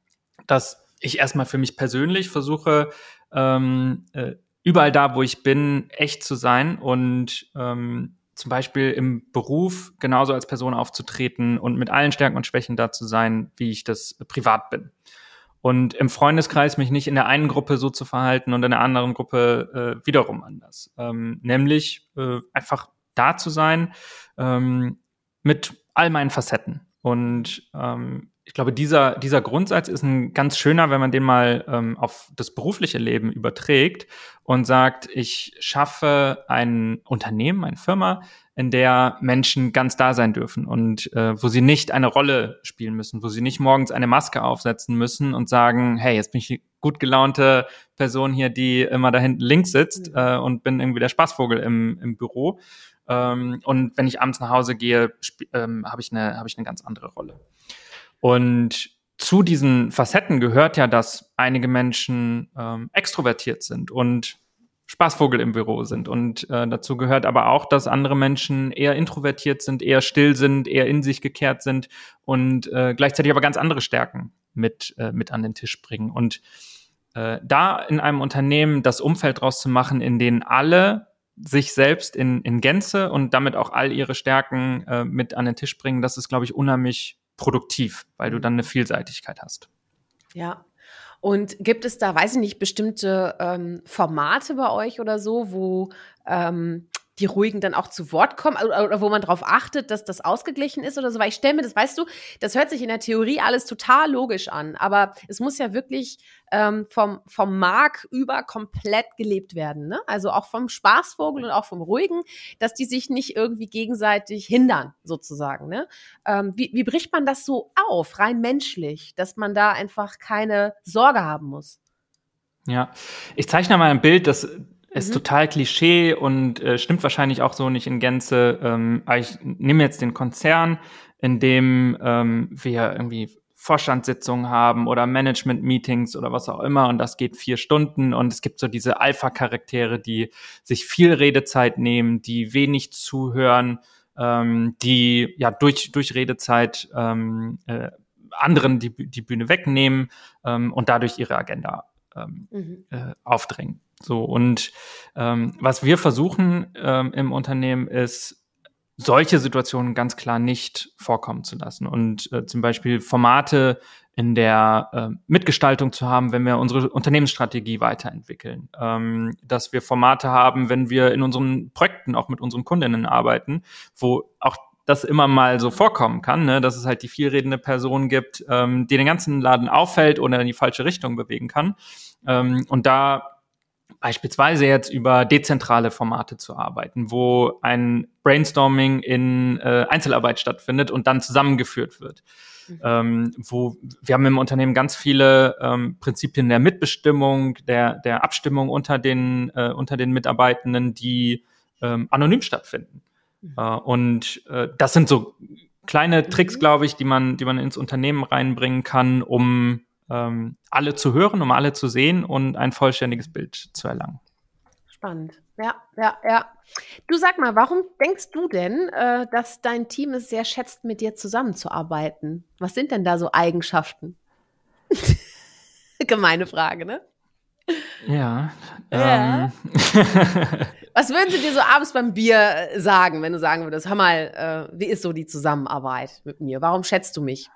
dass ich erstmal für mich persönlich versuche, ähm, äh, überall da, wo ich bin, echt zu sein und ähm, zum Beispiel im Beruf genauso als Person aufzutreten und mit allen Stärken und Schwächen da zu sein, wie ich das privat bin. Und im Freundeskreis mich nicht in der einen Gruppe so zu verhalten und in der anderen Gruppe äh, wiederum anders. Ähm, nämlich äh, einfach da zu sein ähm, mit all meinen Facetten. Und ähm, ich glaube, dieser, dieser Grundsatz ist ein ganz schöner, wenn man den mal ähm, auf das berufliche Leben überträgt und sagt, ich schaffe ein Unternehmen, eine Firma, in der Menschen ganz da sein dürfen und äh, wo sie nicht eine Rolle spielen müssen, wo sie nicht morgens eine Maske aufsetzen müssen und sagen, hey, jetzt bin ich die gut gelaunte Person hier, die immer da hinten links sitzt mhm. äh, und bin irgendwie der Spaßvogel im, im Büro. Ähm, und wenn ich abends nach Hause gehe, ähm, habe ich, eine habe ich eine ganz andere Rolle. Und zu diesen Facetten gehört ja, dass einige Menschen ähm, extrovertiert sind und Spaßvogel im Büro sind. Und äh, dazu gehört aber auch, dass andere Menschen eher introvertiert sind, eher still sind, eher in sich gekehrt sind und äh, gleichzeitig aber ganz andere Stärken mit, äh, mit an den Tisch bringen. Und äh, da in einem Unternehmen das Umfeld draus zu machen, in denen alle sich selbst in, in Gänze und damit auch all ihre Stärken äh, mit an den Tisch bringen, das ist, glaube ich, unheimlich produktiv, weil du dann eine Vielseitigkeit hast. Ja. Und gibt es da, weiß ich nicht, bestimmte ähm, Formate bei euch oder so, wo ähm, die Ruhigen dann auch zu Wort kommen oder, wo man darauf achtet, dass das ausgeglichen ist oder so. Weil ich stelle mir das, weißt du, das hört sich in der Theorie alles total logisch an, aber es muss ja wirklich ähm, vom, vom Mark über komplett gelebt werden. Ne? Also auch vom Spaßvogel und auch vom Ruhigen, dass die sich nicht irgendwie gegenseitig hindern, sozusagen. Ne? Ähm, wie, wie bricht man das so auf, rein menschlich, dass man da einfach keine Sorge haben muss? Ja, ich zeichne mal ein Bild, das ist mhm. total Klischee und äh, stimmt wahrscheinlich auch so nicht in Gänze. Ähm, aber ich nehme jetzt den Konzern, in dem ähm, wir irgendwie Vorstandssitzungen haben oder Management-Meetings oder was auch immer und das geht vier Stunden und es gibt so diese Alpha-Charaktere, die sich viel Redezeit nehmen, die wenig zuhören, ähm, die ja durch, durch Redezeit ähm, äh, anderen die, die Bühne wegnehmen ähm, und dadurch ihre Agenda ähm, mhm. äh, aufdrängen. So und ähm, was wir versuchen ähm, im Unternehmen ist solche Situationen ganz klar nicht vorkommen zu lassen und äh, zum Beispiel Formate in der äh, Mitgestaltung zu haben, wenn wir unsere Unternehmensstrategie weiterentwickeln, ähm, dass wir Formate haben, wenn wir in unseren Projekten auch mit unseren Kundinnen arbeiten, wo auch das immer mal so vorkommen kann, ne? dass es halt die vielredende Person gibt, ähm, die den ganzen Laden auffällt oder in die falsche Richtung bewegen kann. Ähm, und da beispielsweise jetzt über dezentrale Formate zu arbeiten, wo ein Brainstorming in äh, Einzelarbeit stattfindet und dann zusammengeführt wird. Mhm. Ähm, wo wir haben im Unternehmen ganz viele ähm, Prinzipien der Mitbestimmung, der, der Abstimmung unter den, äh, unter den Mitarbeitenden, die ähm, anonym stattfinden. Mhm. Äh, und äh, das sind so kleine Tricks, mhm. glaube ich, die man, die man ins Unternehmen reinbringen kann, um ähm, alle zu hören, um alle zu sehen und ein vollständiges Bild zu erlangen. Spannend. Ja, ja, ja. Du sag mal, warum denkst du denn, äh, dass dein Team es sehr schätzt, mit dir zusammenzuarbeiten? Was sind denn da so Eigenschaften? Gemeine Frage, ne? Ja. ja. Ähm. Was würden sie dir so abends beim Bier sagen, wenn du sagen würdest, hör mal, äh, wie ist so die Zusammenarbeit mit mir? Warum schätzt du mich?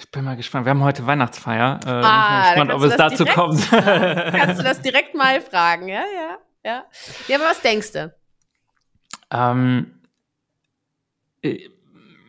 Ich bin mal gespannt. Wir haben heute Weihnachtsfeier. Äh, ah, ich bin gespannt, ob es dazu direkt, kommt. kannst du das direkt mal fragen, ja, ja, ja. Ja, aber was denkst du? Ähm, äh,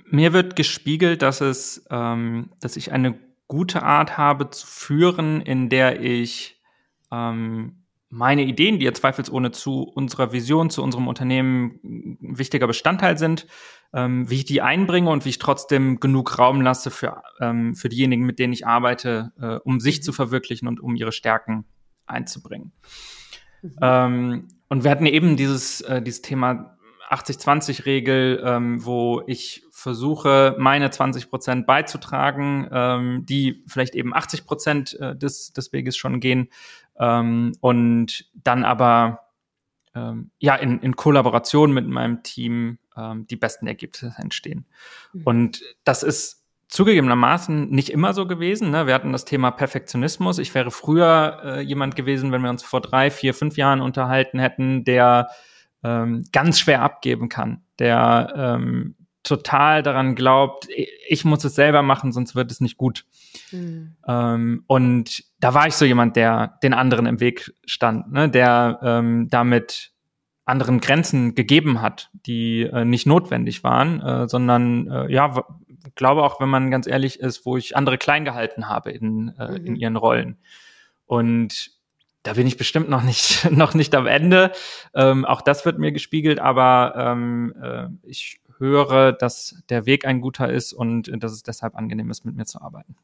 mir wird gespiegelt, dass es, ähm, dass ich eine gute Art habe zu führen, in der ich ähm, meine Ideen, die ja zweifelsohne zu unserer Vision, zu unserem Unternehmen ein wichtiger Bestandteil sind, ähm, wie ich die einbringe und wie ich trotzdem genug Raum lasse für, ähm, für diejenigen, mit denen ich arbeite, äh, um sich zu verwirklichen und um ihre Stärken einzubringen. Mhm. Ähm, und wir hatten eben dieses, äh, dieses Thema 80-20-Regel, ähm, wo ich versuche, meine 20 Prozent beizutragen, ähm, die vielleicht eben 80 Prozent äh, des, des Weges schon gehen ähm, und dann aber ähm, ja in, in Kollaboration mit meinem Team ähm, die besten Ergebnisse entstehen. Mhm. Und das ist zugegebenermaßen nicht immer so gewesen. Ne? Wir hatten das Thema Perfektionismus. Ich wäre früher äh, jemand gewesen, wenn wir uns vor drei, vier, fünf Jahren unterhalten hätten, der ähm, ganz schwer abgeben kann, der ähm, total daran glaubt, ich muss es selber machen, sonst wird es nicht gut. Mhm. Ähm, und da war ich so jemand, der den anderen im Weg stand, ne? der ähm, damit anderen Grenzen gegeben hat, die äh, nicht notwendig waren, äh, sondern äh, ja, glaube auch, wenn man ganz ehrlich ist, wo ich andere klein gehalten habe in, äh, mhm. in ihren Rollen. Und da bin ich bestimmt noch nicht, noch nicht am Ende. Ähm, auch das wird mir gespiegelt, aber ähm, äh, ich höre, dass der Weg ein guter ist und dass es deshalb angenehm ist, mit mir zu arbeiten.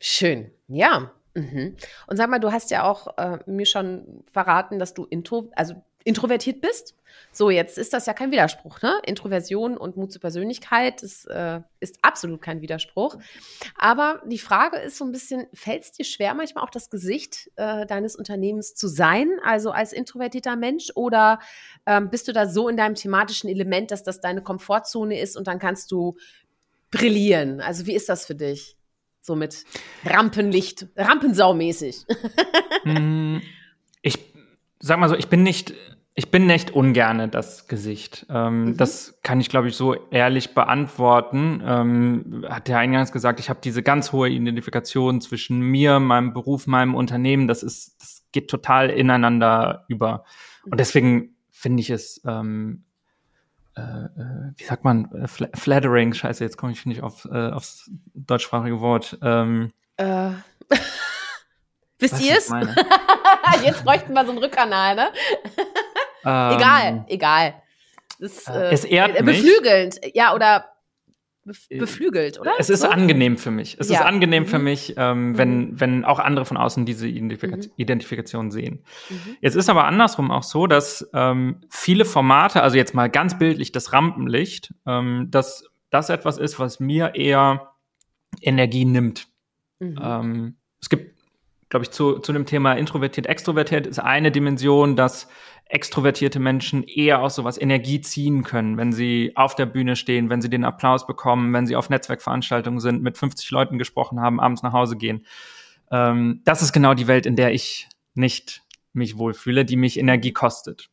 Schön, ja. Mhm. Und sag mal, du hast ja auch äh, mir schon verraten, dass du intro, also introvertiert bist. So, jetzt ist das ja kein Widerspruch, ne? Introversion und Mut zur Persönlichkeit ist, äh, ist absolut kein Widerspruch. Aber die Frage ist so ein bisschen, fällt es dir schwer, manchmal auch das Gesicht äh, deines Unternehmens zu sein, also als introvertierter Mensch? Oder ähm, bist du da so in deinem thematischen Element, dass das deine Komfortzone ist und dann kannst du brillieren? Also, wie ist das für dich? So mit Rampenlicht, Rampensaumäßig. Hm, ich sag mal so, ich bin nicht ich bin nicht ungerne das Gesicht. Ähm, mhm. Das kann ich, glaube ich, so ehrlich beantworten. Ähm, hat ja eingangs gesagt, ich habe diese ganz hohe Identifikation zwischen mir, meinem Beruf, meinem Unternehmen. Das ist, das geht total ineinander über. Und deswegen finde ich es, ähm, äh, äh wie sagt man, äh, flattering. Scheiße, jetzt komme ich nicht auf, äh, aufs deutschsprachige Wort. Ähm, äh. Wisst ihr es? Jetzt bräuchten wir so einen Rückkanal, ne? Ähm, egal, egal. Das, äh, es ehrt äh, beflügelnd, mich. ja, oder äh, beflügelt, oder? Es ist so? angenehm für mich. Es ja. ist angenehm mhm. für mich, ähm, wenn, mhm. wenn auch andere von außen diese Identifika mhm. Identifikation sehen. Mhm. Jetzt ist aber andersrum auch so, dass ähm, viele Formate, also jetzt mal ganz bildlich das Rampenlicht, ähm, dass das etwas ist, was mir eher Energie nimmt. Mhm. Ähm, es gibt, glaube ich, zu, zu dem Thema introvertiert, extrovertiert ist eine Dimension, dass extrovertierte Menschen eher aus sowas Energie ziehen können, wenn sie auf der Bühne stehen, wenn sie den Applaus bekommen, wenn sie auf Netzwerkveranstaltungen sind, mit 50 Leuten gesprochen haben, abends nach Hause gehen. Ähm, das ist genau die Welt, in der ich nicht mich wohlfühle, die mich Energie kostet.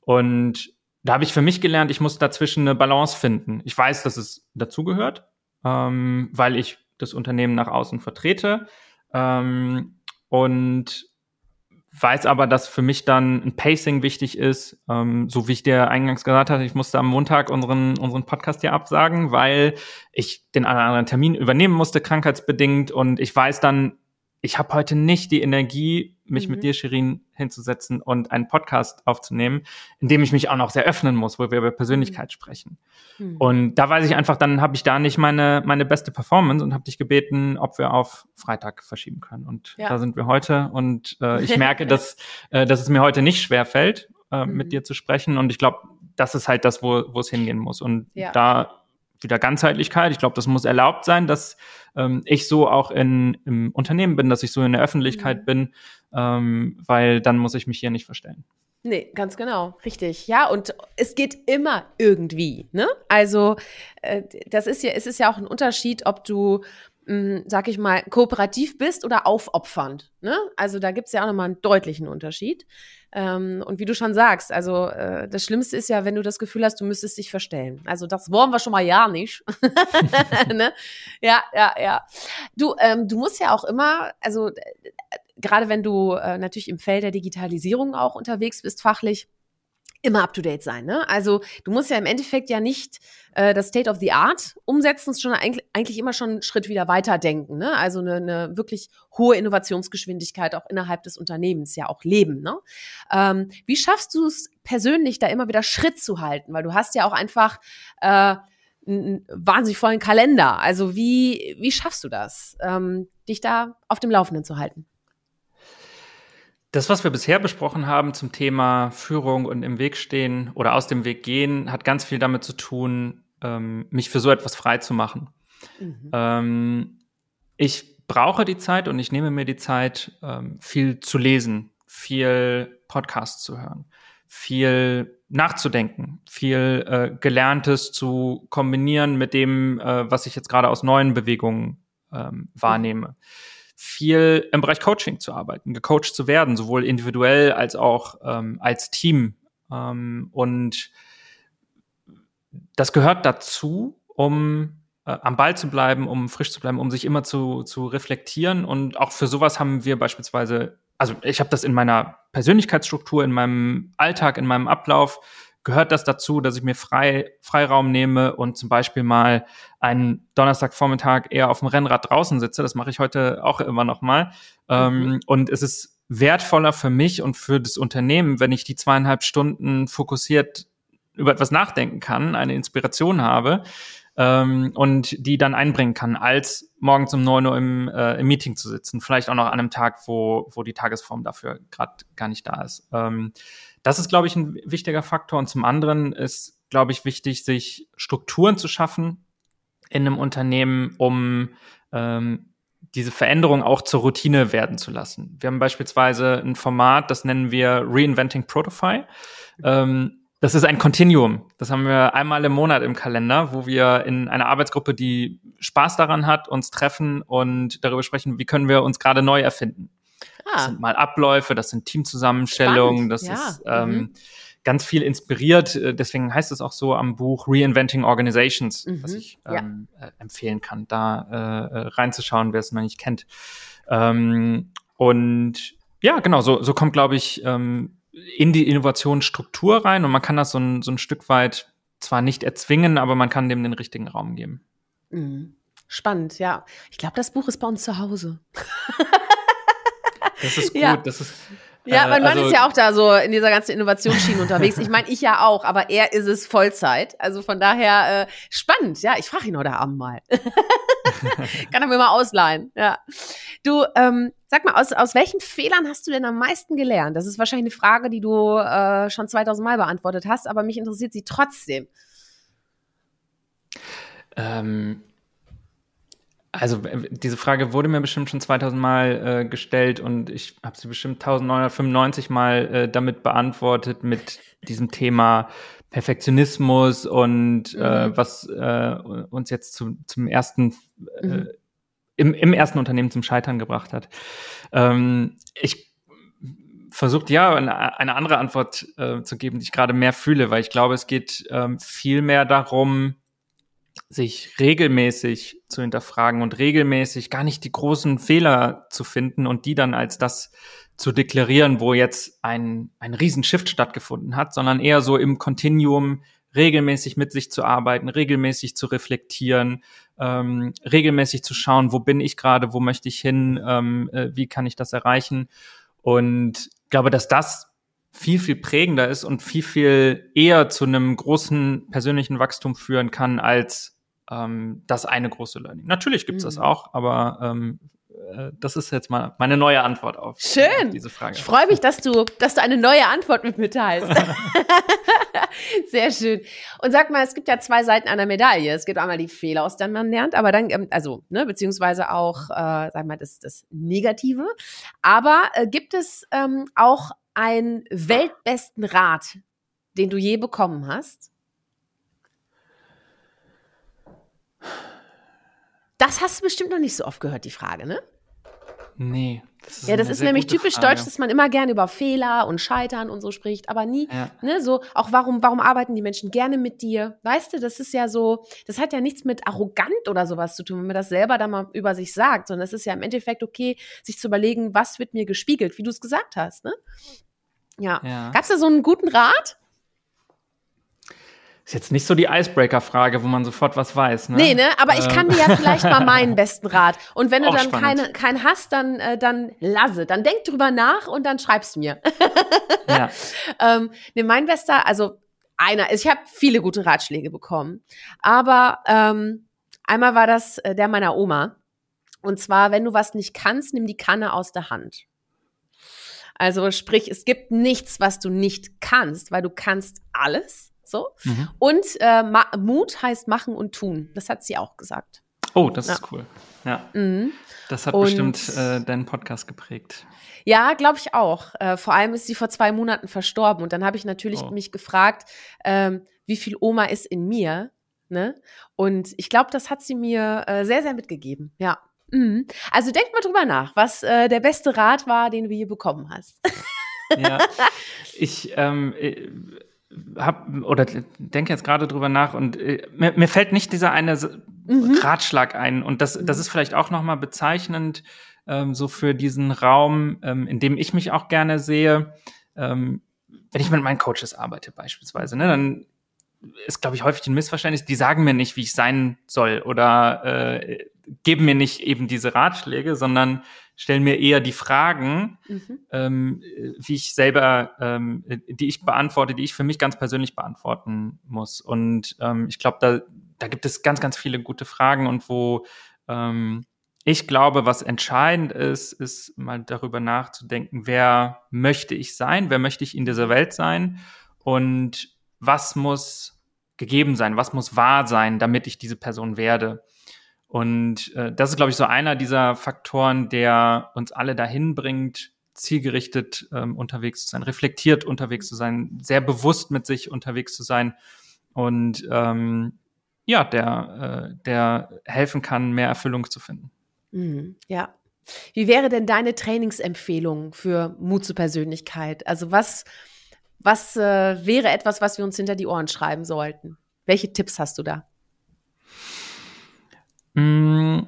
Und da habe ich für mich gelernt, ich muss dazwischen eine Balance finden. Ich weiß, dass es dazugehört, ähm, weil ich das Unternehmen nach außen vertrete. Ähm, und weiß aber, dass für mich dann ein Pacing wichtig ist, ähm, so wie ich dir eingangs gesagt hatte, ich musste am Montag unseren, unseren Podcast hier absagen, weil ich den anderen Termin übernehmen musste, krankheitsbedingt. Und ich weiß dann, ich habe heute nicht die Energie, mich mhm. mit dir, Shirin, hinzusetzen und einen Podcast aufzunehmen, in dem ich mich auch noch sehr öffnen muss, wo wir über Persönlichkeit mhm. sprechen. Mhm. Und da weiß ich einfach, dann habe ich da nicht meine, meine beste Performance und habe dich gebeten, ob wir auf Freitag verschieben können. Und ja. da sind wir heute. Und äh, ich merke, dass, äh, dass es mir heute nicht schwer fällt, äh, mit mhm. dir zu sprechen. Und ich glaube, das ist halt das, wo, wo es hingehen muss. Und ja. da wieder Ganzheitlichkeit. Ich glaube, das muss erlaubt sein, dass ähm, ich so auch in, im Unternehmen bin, dass ich so in der Öffentlichkeit mhm. bin, ähm, weil dann muss ich mich hier nicht verstellen. Nee, ganz genau, richtig. Ja, und es geht immer irgendwie, ne? Also, äh, das ist ja, es ist ja auch ein Unterschied, ob du mh, sag ich mal, kooperativ bist oder aufopfernd. Ne? Also da gibt's ja auch nochmal einen deutlichen Unterschied. Ähm, und wie du schon sagst, also äh, das Schlimmste ist ja, wenn du das Gefühl hast, du müsstest dich verstellen. Also das wollen wir schon mal ja nicht. ne? Ja, ja, ja. Du, ähm, du musst ja auch immer, also äh, gerade wenn du äh, natürlich im Feld der Digitalisierung auch unterwegs bist, fachlich, immer up to date sein. Ne? Also du musst ja im Endeffekt ja nicht äh, das State of the Art umsetzen, schon eigentlich, eigentlich immer schon einen Schritt wieder weiter denken. Ne? Also eine, eine wirklich hohe Innovationsgeschwindigkeit auch innerhalb des Unternehmens ja auch leben. Ne? Ähm, wie schaffst du es persönlich, da immer wieder Schritt zu halten? Weil du hast ja auch einfach äh, einen wahnsinnig vollen Kalender. Also wie, wie schaffst du das, ähm, dich da auf dem Laufenden zu halten? Das, was wir bisher besprochen haben zum Thema Führung und im Weg stehen oder aus dem Weg gehen, hat ganz viel damit zu tun, ähm, mich für so etwas frei zu machen. Mhm. Ähm, ich brauche die Zeit und ich nehme mir die Zeit, ähm, viel zu lesen, viel Podcasts zu hören, viel nachzudenken, viel äh, Gelerntes zu kombinieren mit dem, äh, was ich jetzt gerade aus neuen Bewegungen ähm, wahrnehme. Viel im Bereich Coaching zu arbeiten, gecoacht zu werden, sowohl individuell als auch ähm, als Team. Ähm, und das gehört dazu, um äh, am Ball zu bleiben, um frisch zu bleiben, um sich immer zu, zu reflektieren. Und auch für sowas haben wir beispielsweise, also ich habe das in meiner Persönlichkeitsstruktur, in meinem Alltag, in meinem Ablauf gehört das dazu, dass ich mir frei, Freiraum nehme und zum Beispiel mal einen Donnerstagvormittag eher auf dem Rennrad draußen sitze. Das mache ich heute auch immer noch mal. Ähm, mhm. Und es ist wertvoller für mich und für das Unternehmen, wenn ich die zweieinhalb Stunden fokussiert über etwas nachdenken kann, eine Inspiration habe ähm, und die dann einbringen kann, als morgens um neun Uhr im, äh, im Meeting zu sitzen. Vielleicht auch noch an einem Tag, wo, wo die Tagesform dafür gerade gar nicht da ist. Ähm, das ist, glaube ich, ein wichtiger Faktor. Und zum anderen ist, glaube ich, wichtig, sich Strukturen zu schaffen in einem Unternehmen, um ähm, diese Veränderung auch zur Routine werden zu lassen. Wir haben beispielsweise ein Format, das nennen wir Reinventing Protofy. Ähm, das ist ein Continuum. Das haben wir einmal im Monat im Kalender, wo wir in einer Arbeitsgruppe, die Spaß daran hat, uns treffen und darüber sprechen, wie können wir uns gerade neu erfinden. Ah. Das sind mal Abläufe, das sind Teamzusammenstellungen, das ja. ist ähm, mhm. ganz viel inspiriert. Äh, deswegen heißt es auch so am Buch Reinventing Organizations, mhm. was ich ähm, ja. äh, empfehlen kann, da äh, äh, reinzuschauen, wer es noch nicht kennt. Ähm, und ja, genau, so, so kommt, glaube ich, ähm, in die Innovationsstruktur rein und man kann das so ein, so ein Stück weit zwar nicht erzwingen, aber man kann dem den richtigen Raum geben. Mhm. Spannend, ja. Ich glaube, das Buch ist bei uns zu Hause. Das ist gut. Ja. Das ist, ja, mein Mann also, ist ja auch da so in dieser ganzen Innovationsschiene unterwegs. Ich meine, ich ja auch, aber er ist es Vollzeit. Also von daher äh, spannend. Ja, ich frage ihn heute Abend mal. Kann er mir mal ausleihen. Ja. Du, ähm, sag mal, aus, aus welchen Fehlern hast du denn am meisten gelernt? Das ist wahrscheinlich eine Frage, die du äh, schon 2000 Mal beantwortet hast, aber mich interessiert sie trotzdem. Ähm, Also diese Frage wurde mir bestimmt schon 2000 Mal äh, gestellt und ich habe sie bestimmt 1995 Mal äh, damit beantwortet mit diesem Thema Perfektionismus und äh, mhm. äh, was äh, uns jetzt zu, zum ersten äh, mhm. im, im ersten Unternehmen zum Scheitern gebracht hat. Ähm, ich versucht ja eine, eine andere Antwort äh, zu geben, die ich gerade mehr fühle, weil ich glaube, es geht ähm, viel mehr darum, sich regelmäßig zu hinterfragen und regelmäßig gar nicht die großen Fehler zu finden und die dann als das zu deklarieren, wo jetzt ein, ein Riesenshift stattgefunden hat, sondern eher so im Continuum regelmäßig mit sich zu arbeiten, regelmäßig zu reflektieren, ähm, regelmäßig zu schauen, wo bin ich gerade, wo möchte ich hin, ähm, äh, wie kann ich das erreichen. Und ich glaube, dass das viel, viel prägender ist und viel, viel eher zu einem großen persönlichen Wachstum führen kann als ähm, das eine große Learning. Natürlich gibt's mhm. das auch, aber ähm, äh, das ist jetzt mal meine neue Antwort auf, Schön. Diese Frage. Ich freue mich, dass du, dass du eine neue Antwort mit mir teilst. Sehr schön. Und sag mal, es gibt ja zwei Seiten einer Medaille. Es gibt einmal die Fehler, aus denen man lernt, aber dann, ähm, also, ne, beziehungsweise auch, äh, sag mal, das, das Negative. Aber äh, gibt es ähm, auch einen weltbesten Rat, den du je bekommen hast? Das hast du bestimmt noch nicht so oft gehört, die Frage, ne? Nee. Das ja, das ist nämlich typisch Frage. deutsch, dass man immer gerne über Fehler und Scheitern und so spricht, aber nie, ja. ne, so, auch warum, warum arbeiten die Menschen gerne mit dir? Weißt du, das ist ja so, das hat ja nichts mit arrogant oder sowas zu tun, wenn man das selber dann mal über sich sagt, sondern es ist ja im Endeffekt okay, sich zu überlegen, was wird mir gespiegelt, wie du es gesagt hast, ne? Ja. ja. Gab es da so einen guten Rat? Ist jetzt nicht so die Icebreaker-Frage, wo man sofort was weiß, ne? Nee, ne? Aber äh. ich kann dir ja vielleicht mal meinen besten Rat. Und wenn du dann keine, keinen hast, dann, äh, dann lasse. Dann denk drüber nach und dann schreib's mir. ja. ähm, ne, mein bester, also einer, ich habe viele gute Ratschläge bekommen. Aber ähm, einmal war das äh, der meiner Oma. Und zwar, wenn du was nicht kannst, nimm die Kanne aus der Hand. Also sprich, es gibt nichts, was du nicht kannst, weil du kannst alles. So. Mhm. Und äh, Mut heißt machen und tun. Das hat sie auch gesagt. Oh, das ja. ist cool. Ja. Mhm. Das hat und, bestimmt äh, deinen Podcast geprägt. Ja, glaube ich auch. Äh, vor allem ist sie vor zwei Monaten verstorben. Und dann habe ich natürlich oh. mich gefragt, ähm, wie viel Oma ist in mir? Ne? Und ich glaube, das hat sie mir äh, sehr, sehr mitgegeben. Ja. Mhm. Also denk mal drüber nach, was äh, der beste Rat war, den du hier bekommen hast. ja, ich ähm, äh, hab oder denke jetzt gerade drüber nach und äh, mir, mir, fällt nicht dieser eine mhm. Ratschlag ein und das das mhm. ist vielleicht auch noch mal bezeichnend ähm, so für diesen Raum, ähm, in dem ich mich auch gerne sehe. Ähm, wenn ich mit meinen Coaches arbeite beispielsweise, ne, dann ist glaube ich häufig ein Missverständnis. Die sagen mir nicht, wie ich sein soll oder äh, geben mir nicht eben diese Ratschläge, sondern stellen mir eher die Fragen, mhm. ähm, wie ich selber, ähm, die ich beantworte, die ich für mich ganz persönlich beantworten muss. Und ähm, ich glaube, da, da gibt es ganz, ganz viele gute Fragen und wo ähm, ich glaube, was entscheidend ist, ist mal darüber nachzudenken, wer möchte ich sein, wer möchte ich in dieser Welt sein und was muss gegeben sein, was muss wahr sein, damit ich diese Person werde. Und äh, das ist, glaube ich, so einer dieser Faktoren, der uns alle dahin bringt, zielgerichtet ähm, unterwegs zu sein, reflektiert unterwegs zu sein, sehr bewusst mit sich unterwegs zu sein und ähm, ja, der, äh, der helfen kann, mehr Erfüllung zu finden. Mhm, ja. Wie wäre denn deine Trainingsempfehlung für Mut zur Persönlichkeit? Also was, was äh, wäre etwas, was wir uns hinter die Ohren schreiben sollten? Welche Tipps hast du da? Mm,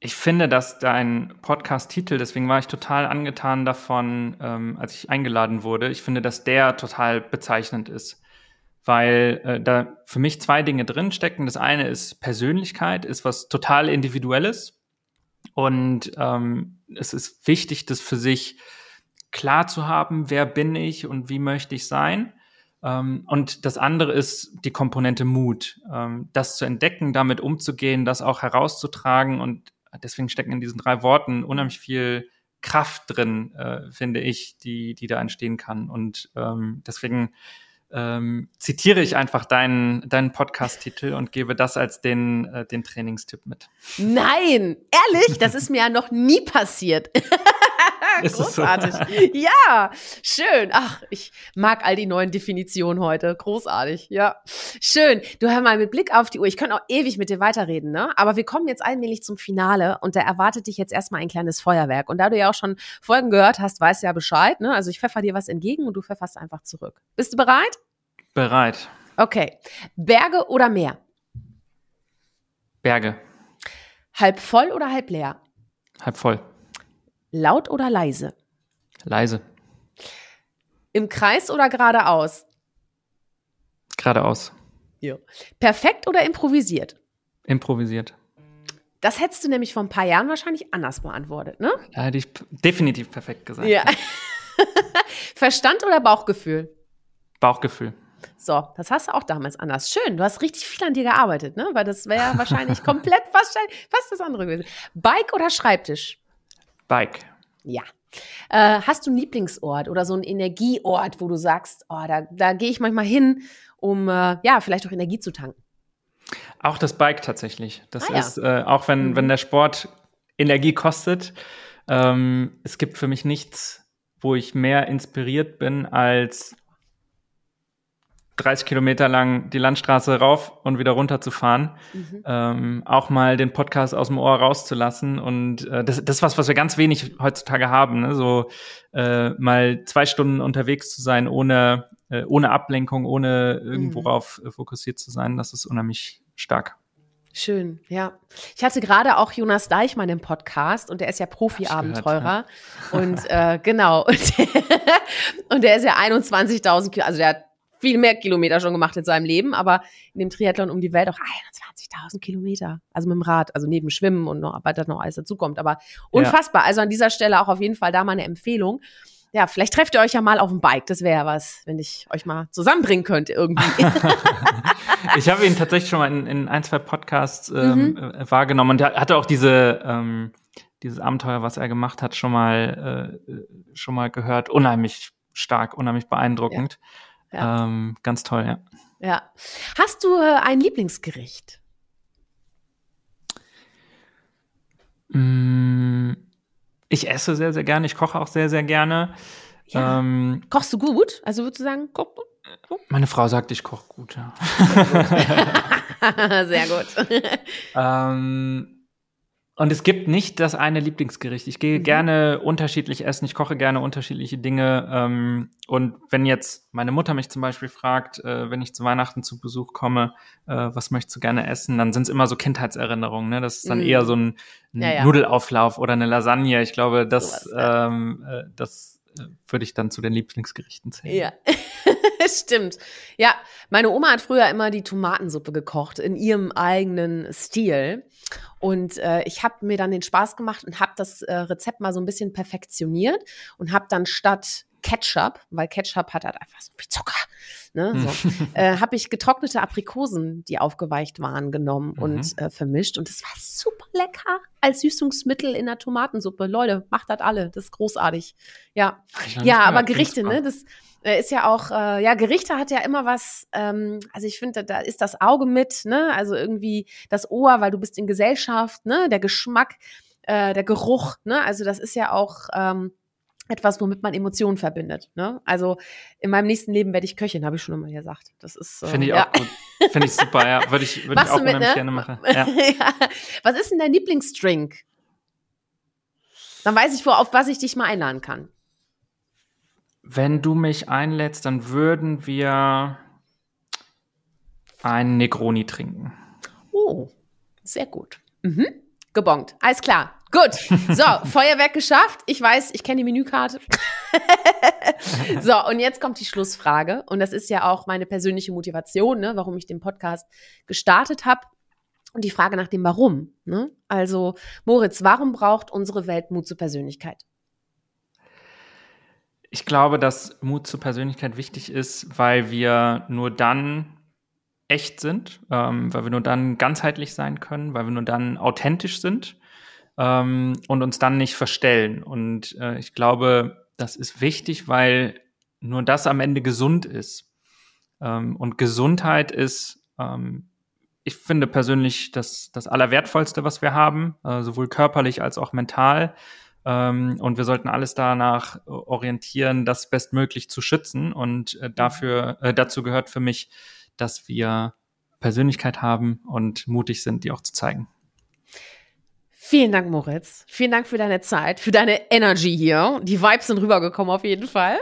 ich finde, dass dein Podcast-Titel, deswegen war ich total angetan davon, ähm, als ich eingeladen wurde. Ich finde, dass der total bezeichnend ist, weil äh, da für mich zwei Dinge drinstecken. Das eine ist Persönlichkeit, ist was total Individuelles. Und ähm, es ist wichtig, das für sich klar zu haben, wer bin ich und wie möchte ich sein. Ähm, und das andere ist die Komponente Mut, ähm, das zu entdecken, damit umzugehen, das auch herauszutragen. Und deswegen stecken in diesen drei Worten unheimlich viel Kraft drin, äh, finde ich, die, die da entstehen kann. Und ähm, deswegen ähm, zitiere ich einfach deinen, deinen Podcast-Titel und gebe das als den, äh, den Trainingstipp mit. Nein, ehrlich, das ist mir ja noch nie passiert. Großartig. Ja, schön. Ach, ich mag all die neuen Definitionen heute. Großartig. Ja, schön. Du hör mal mit Blick auf die Uhr. Ich könnte auch ewig mit dir weiterreden, ne? Aber wir kommen jetzt allmählich zum Finale und da erwartet dich jetzt erstmal ein kleines Feuerwerk. Und da du ja auch schon Folgen gehört hast, weißt du ja Bescheid, ne? Also ich pfeffer dir was entgegen und du pfefferst einfach zurück. Bist du bereit? Bereit. Okay. Berge oder Meer? Berge. Halb voll oder halb leer? Halb voll. Laut oder leise? Leise. Im Kreis oder geradeaus? Geradeaus. Ja. Perfekt oder improvisiert? Improvisiert. Das hättest du nämlich vor ein paar Jahren wahrscheinlich anders beantwortet, ne? Da hätte ich definitiv perfekt gesagt. Ja. Verstand oder Bauchgefühl? Bauchgefühl. So, das hast du auch damals anders. Schön, du hast richtig viel an dir gearbeitet, ne? Weil das wäre wahrscheinlich komplett fast, fast das andere gewesen. Bike oder Schreibtisch? Bike. Ja. Äh, hast du einen Lieblingsort oder so einen Energieort, wo du sagst, oh, da, da gehe ich manchmal hin, um äh, ja, vielleicht auch Energie zu tanken? Auch das Bike tatsächlich. Das ah, ist, ja. äh, auch wenn, mhm. wenn der Sport Energie kostet, ähm, es gibt für mich nichts, wo ich mehr inspiriert bin, als 30 Kilometer lang die Landstraße rauf und wieder runter zu fahren, mhm. ähm, auch mal den Podcast aus dem Ohr rauszulassen und äh, das, das ist was, was wir ganz wenig heutzutage haben, ne? so äh, mal zwei Stunden unterwegs zu sein, ohne äh, ohne Ablenkung, ohne irgendwo mhm. rauf äh, fokussiert zu sein, das ist unheimlich stark. Schön, ja. Ich hatte gerade auch Jonas Deichmann im Podcast und der ist ja Profi-Abenteurer. Ja. Und äh, genau. Und, und der ist ja 21.000 Kilometer, also der hat viel mehr Kilometer schon gemacht in seinem Leben, aber in dem Triathlon um die Welt auch 21.000 Kilometer. Also mit dem Rad, also neben Schwimmen und noch, weil da noch alles dazukommt. Aber unfassbar. Ja. Also an dieser Stelle auch auf jeden Fall da mal eine Empfehlung. Ja, vielleicht trefft ihr euch ja mal auf dem Bike. Das wäre ja was, wenn ich euch mal zusammenbringen könnte irgendwie. ich habe ihn tatsächlich schon mal in, in ein, zwei Podcasts ähm, mhm. Äh, wahrgenommen und er hatte auch diese, ähm, dieses Abenteuer, was er gemacht hat, schon mal, äh, schon mal gehört. Unheimlich stark, unheimlich beeindruckend. Ja. Ja. Ähm, ganz toll, ja. Ja. Hast du äh, ein Lieblingsgericht? Mm, ich esse sehr, sehr gerne. Ich koche auch sehr, sehr gerne. Ja. Ähm, Kochst du gut? Also würdest du sagen, koch, koch? Meine Frau sagt, ich koche gut, ja. Sehr gut. Sehr gut. ähm, und es gibt nicht das eine Lieblingsgericht. Ich gehe mhm. gerne unterschiedlich essen, ich koche gerne unterschiedliche Dinge. Ähm, und wenn jetzt meine Mutter mich zum Beispiel fragt, äh, wenn ich zu Weihnachten zu Besuch komme, äh, was möchtest du gerne essen, dann sind es immer so Kindheitserinnerungen. Ne? Das ist dann mhm. eher so ein, ein ja, ja. Nudelauflauf oder eine Lasagne. Ich glaube, das, so was, ja. ähm, äh, das würde ich dann zu den Lieblingsgerichten zählen. Ja. Stimmt. Ja, meine Oma hat früher immer die Tomatensuppe gekocht in ihrem eigenen Stil. Und äh, ich habe mir dann den Spaß gemacht und habe das äh, Rezept mal so ein bisschen perfektioniert und habe dann statt Ketchup, weil Ketchup hat halt einfach so viel Zucker, ne, so, äh, habe ich getrocknete Aprikosen, die aufgeweicht waren, genommen mhm. und äh, vermischt. Und das war super lecker als Süßungsmittel in der Tomatensuppe. Leute, macht das alle. Das ist großartig. Ja, ja, aber Gerichte, ne? Das, äh, ist ja auch, äh, ja, Gerichte hat ja immer was, ähm, also ich finde, da ist das Auge mit, ne? Also irgendwie das Ohr, weil du bist in Gesellschaft, ne? Der Geschmack, äh, der Geruch, ne? Also das ist ja auch ähm, etwas, womit man Emotionen verbindet. Ne? Also in meinem nächsten Leben werde ich Köchin, habe ich schon immer gesagt. Das ist äh, finde ich ja. auch gut. Finde ich super, ja. Würde ich, würde ich auch mit, ne? gerne machen. Ja. ja. Was ist denn dein Lieblingsdrink? Dann weiß ich, auf was ich dich mal einladen kann. Wenn du mich einlädst, dann würden wir einen Negroni trinken. Oh, sehr gut. Mhm. Gebongt. Alles klar. Gut. So, Feuerwerk geschafft. Ich weiß, ich kenne die Menükarte. so, und jetzt kommt die Schlussfrage. Und das ist ja auch meine persönliche Motivation, ne, warum ich den Podcast gestartet habe. Und die Frage nach dem Warum. Ne? Also, Moritz, warum braucht unsere Welt Mut zur Persönlichkeit? Ich glaube, dass Mut zur Persönlichkeit wichtig ist, weil wir nur dann echt sind, ähm, weil wir nur dann ganzheitlich sein können, weil wir nur dann authentisch sind ähm, und uns dann nicht verstellen. Und äh, ich glaube, das ist wichtig, weil nur das am Ende gesund ist. Ähm, und Gesundheit ist, ähm, ich finde persönlich das, das Allerwertvollste, was wir haben, äh, sowohl körperlich als auch mental. Ähm, und wir sollten alles danach orientieren, das bestmöglich zu schützen. Und äh, dafür, äh, dazu gehört für mich, dass wir Persönlichkeit haben und mutig sind, die auch zu zeigen. Vielen Dank, Moritz. Vielen Dank für deine Zeit, für deine Energy hier. Die Vibes sind rübergekommen auf jeden Fall.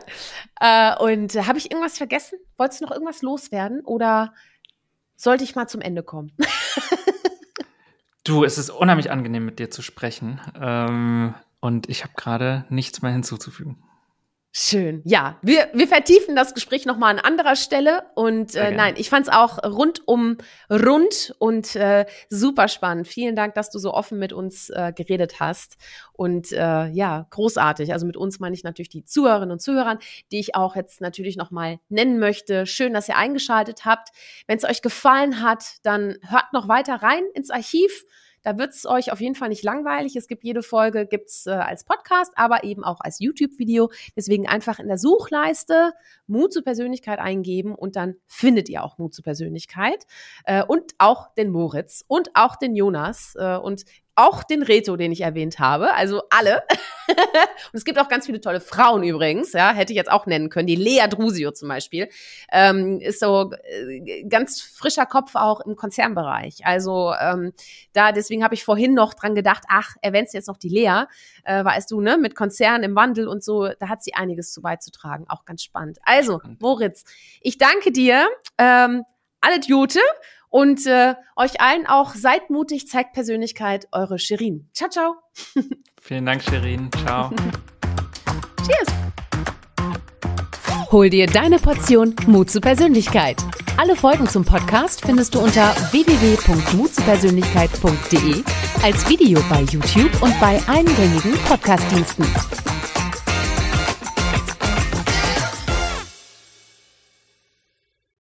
Äh, und habe ich irgendwas vergessen? Wolltest du noch irgendwas loswerden oder sollte ich mal zum Ende kommen? du, es ist unheimlich angenehm, mit dir zu sprechen. Ähm, und ich habe gerade nichts mehr hinzuzufügen. Schön. Ja, wir, wir vertiefen das Gespräch nochmal an anderer Stelle. Und äh, nein, ich fand es auch rundum rund und äh, super spannend. Vielen Dank, dass du so offen mit uns äh, geredet hast. Und äh, ja, großartig. Also mit uns meine ich natürlich die Zuhörerinnen und Zuhörer, die ich auch jetzt natürlich nochmal nennen möchte. Schön, dass ihr eingeschaltet habt. Wenn es euch gefallen hat, dann hört noch weiter rein ins Archiv. Da wird es euch auf jeden Fall nicht langweilig. Es gibt jede Folge, gibt's äh, als Podcast, aber eben auch als YouTube-Video. Deswegen einfach in der Suchleiste Mut zur Persönlichkeit eingeben und dann findet ihr auch Mut zur Persönlichkeit. Äh, und auch den Moritz und auch den Jonas. Äh, und auch den Reto, den ich erwähnt habe, also alle. und es gibt auch ganz viele tolle Frauen übrigens, ja, hätte ich jetzt auch nennen können. Die Lea Drusio zum Beispiel ähm, ist so äh, ganz frischer Kopf auch im Konzernbereich. Also ähm, da, deswegen habe ich vorhin noch dran gedacht, ach, erwähnst du jetzt noch die Lea, äh, weißt du, ne, mit Konzernen im Wandel und so, da hat sie einiges zu beizutragen, auch ganz spannend. Also, Moritz, ich danke dir, ähm, alle Jute und äh, euch allen auch seid mutig, zeigt Persönlichkeit, eure Shirin. Ciao, ciao. Vielen Dank, Shirin. Ciao. Cheers. Hol dir deine Portion Mut zu Persönlichkeit. Alle Folgen zum Podcast findest du unter www.mutzupersönlichkeit.de als Video bei YouTube und bei allen gängigen Podcastdiensten.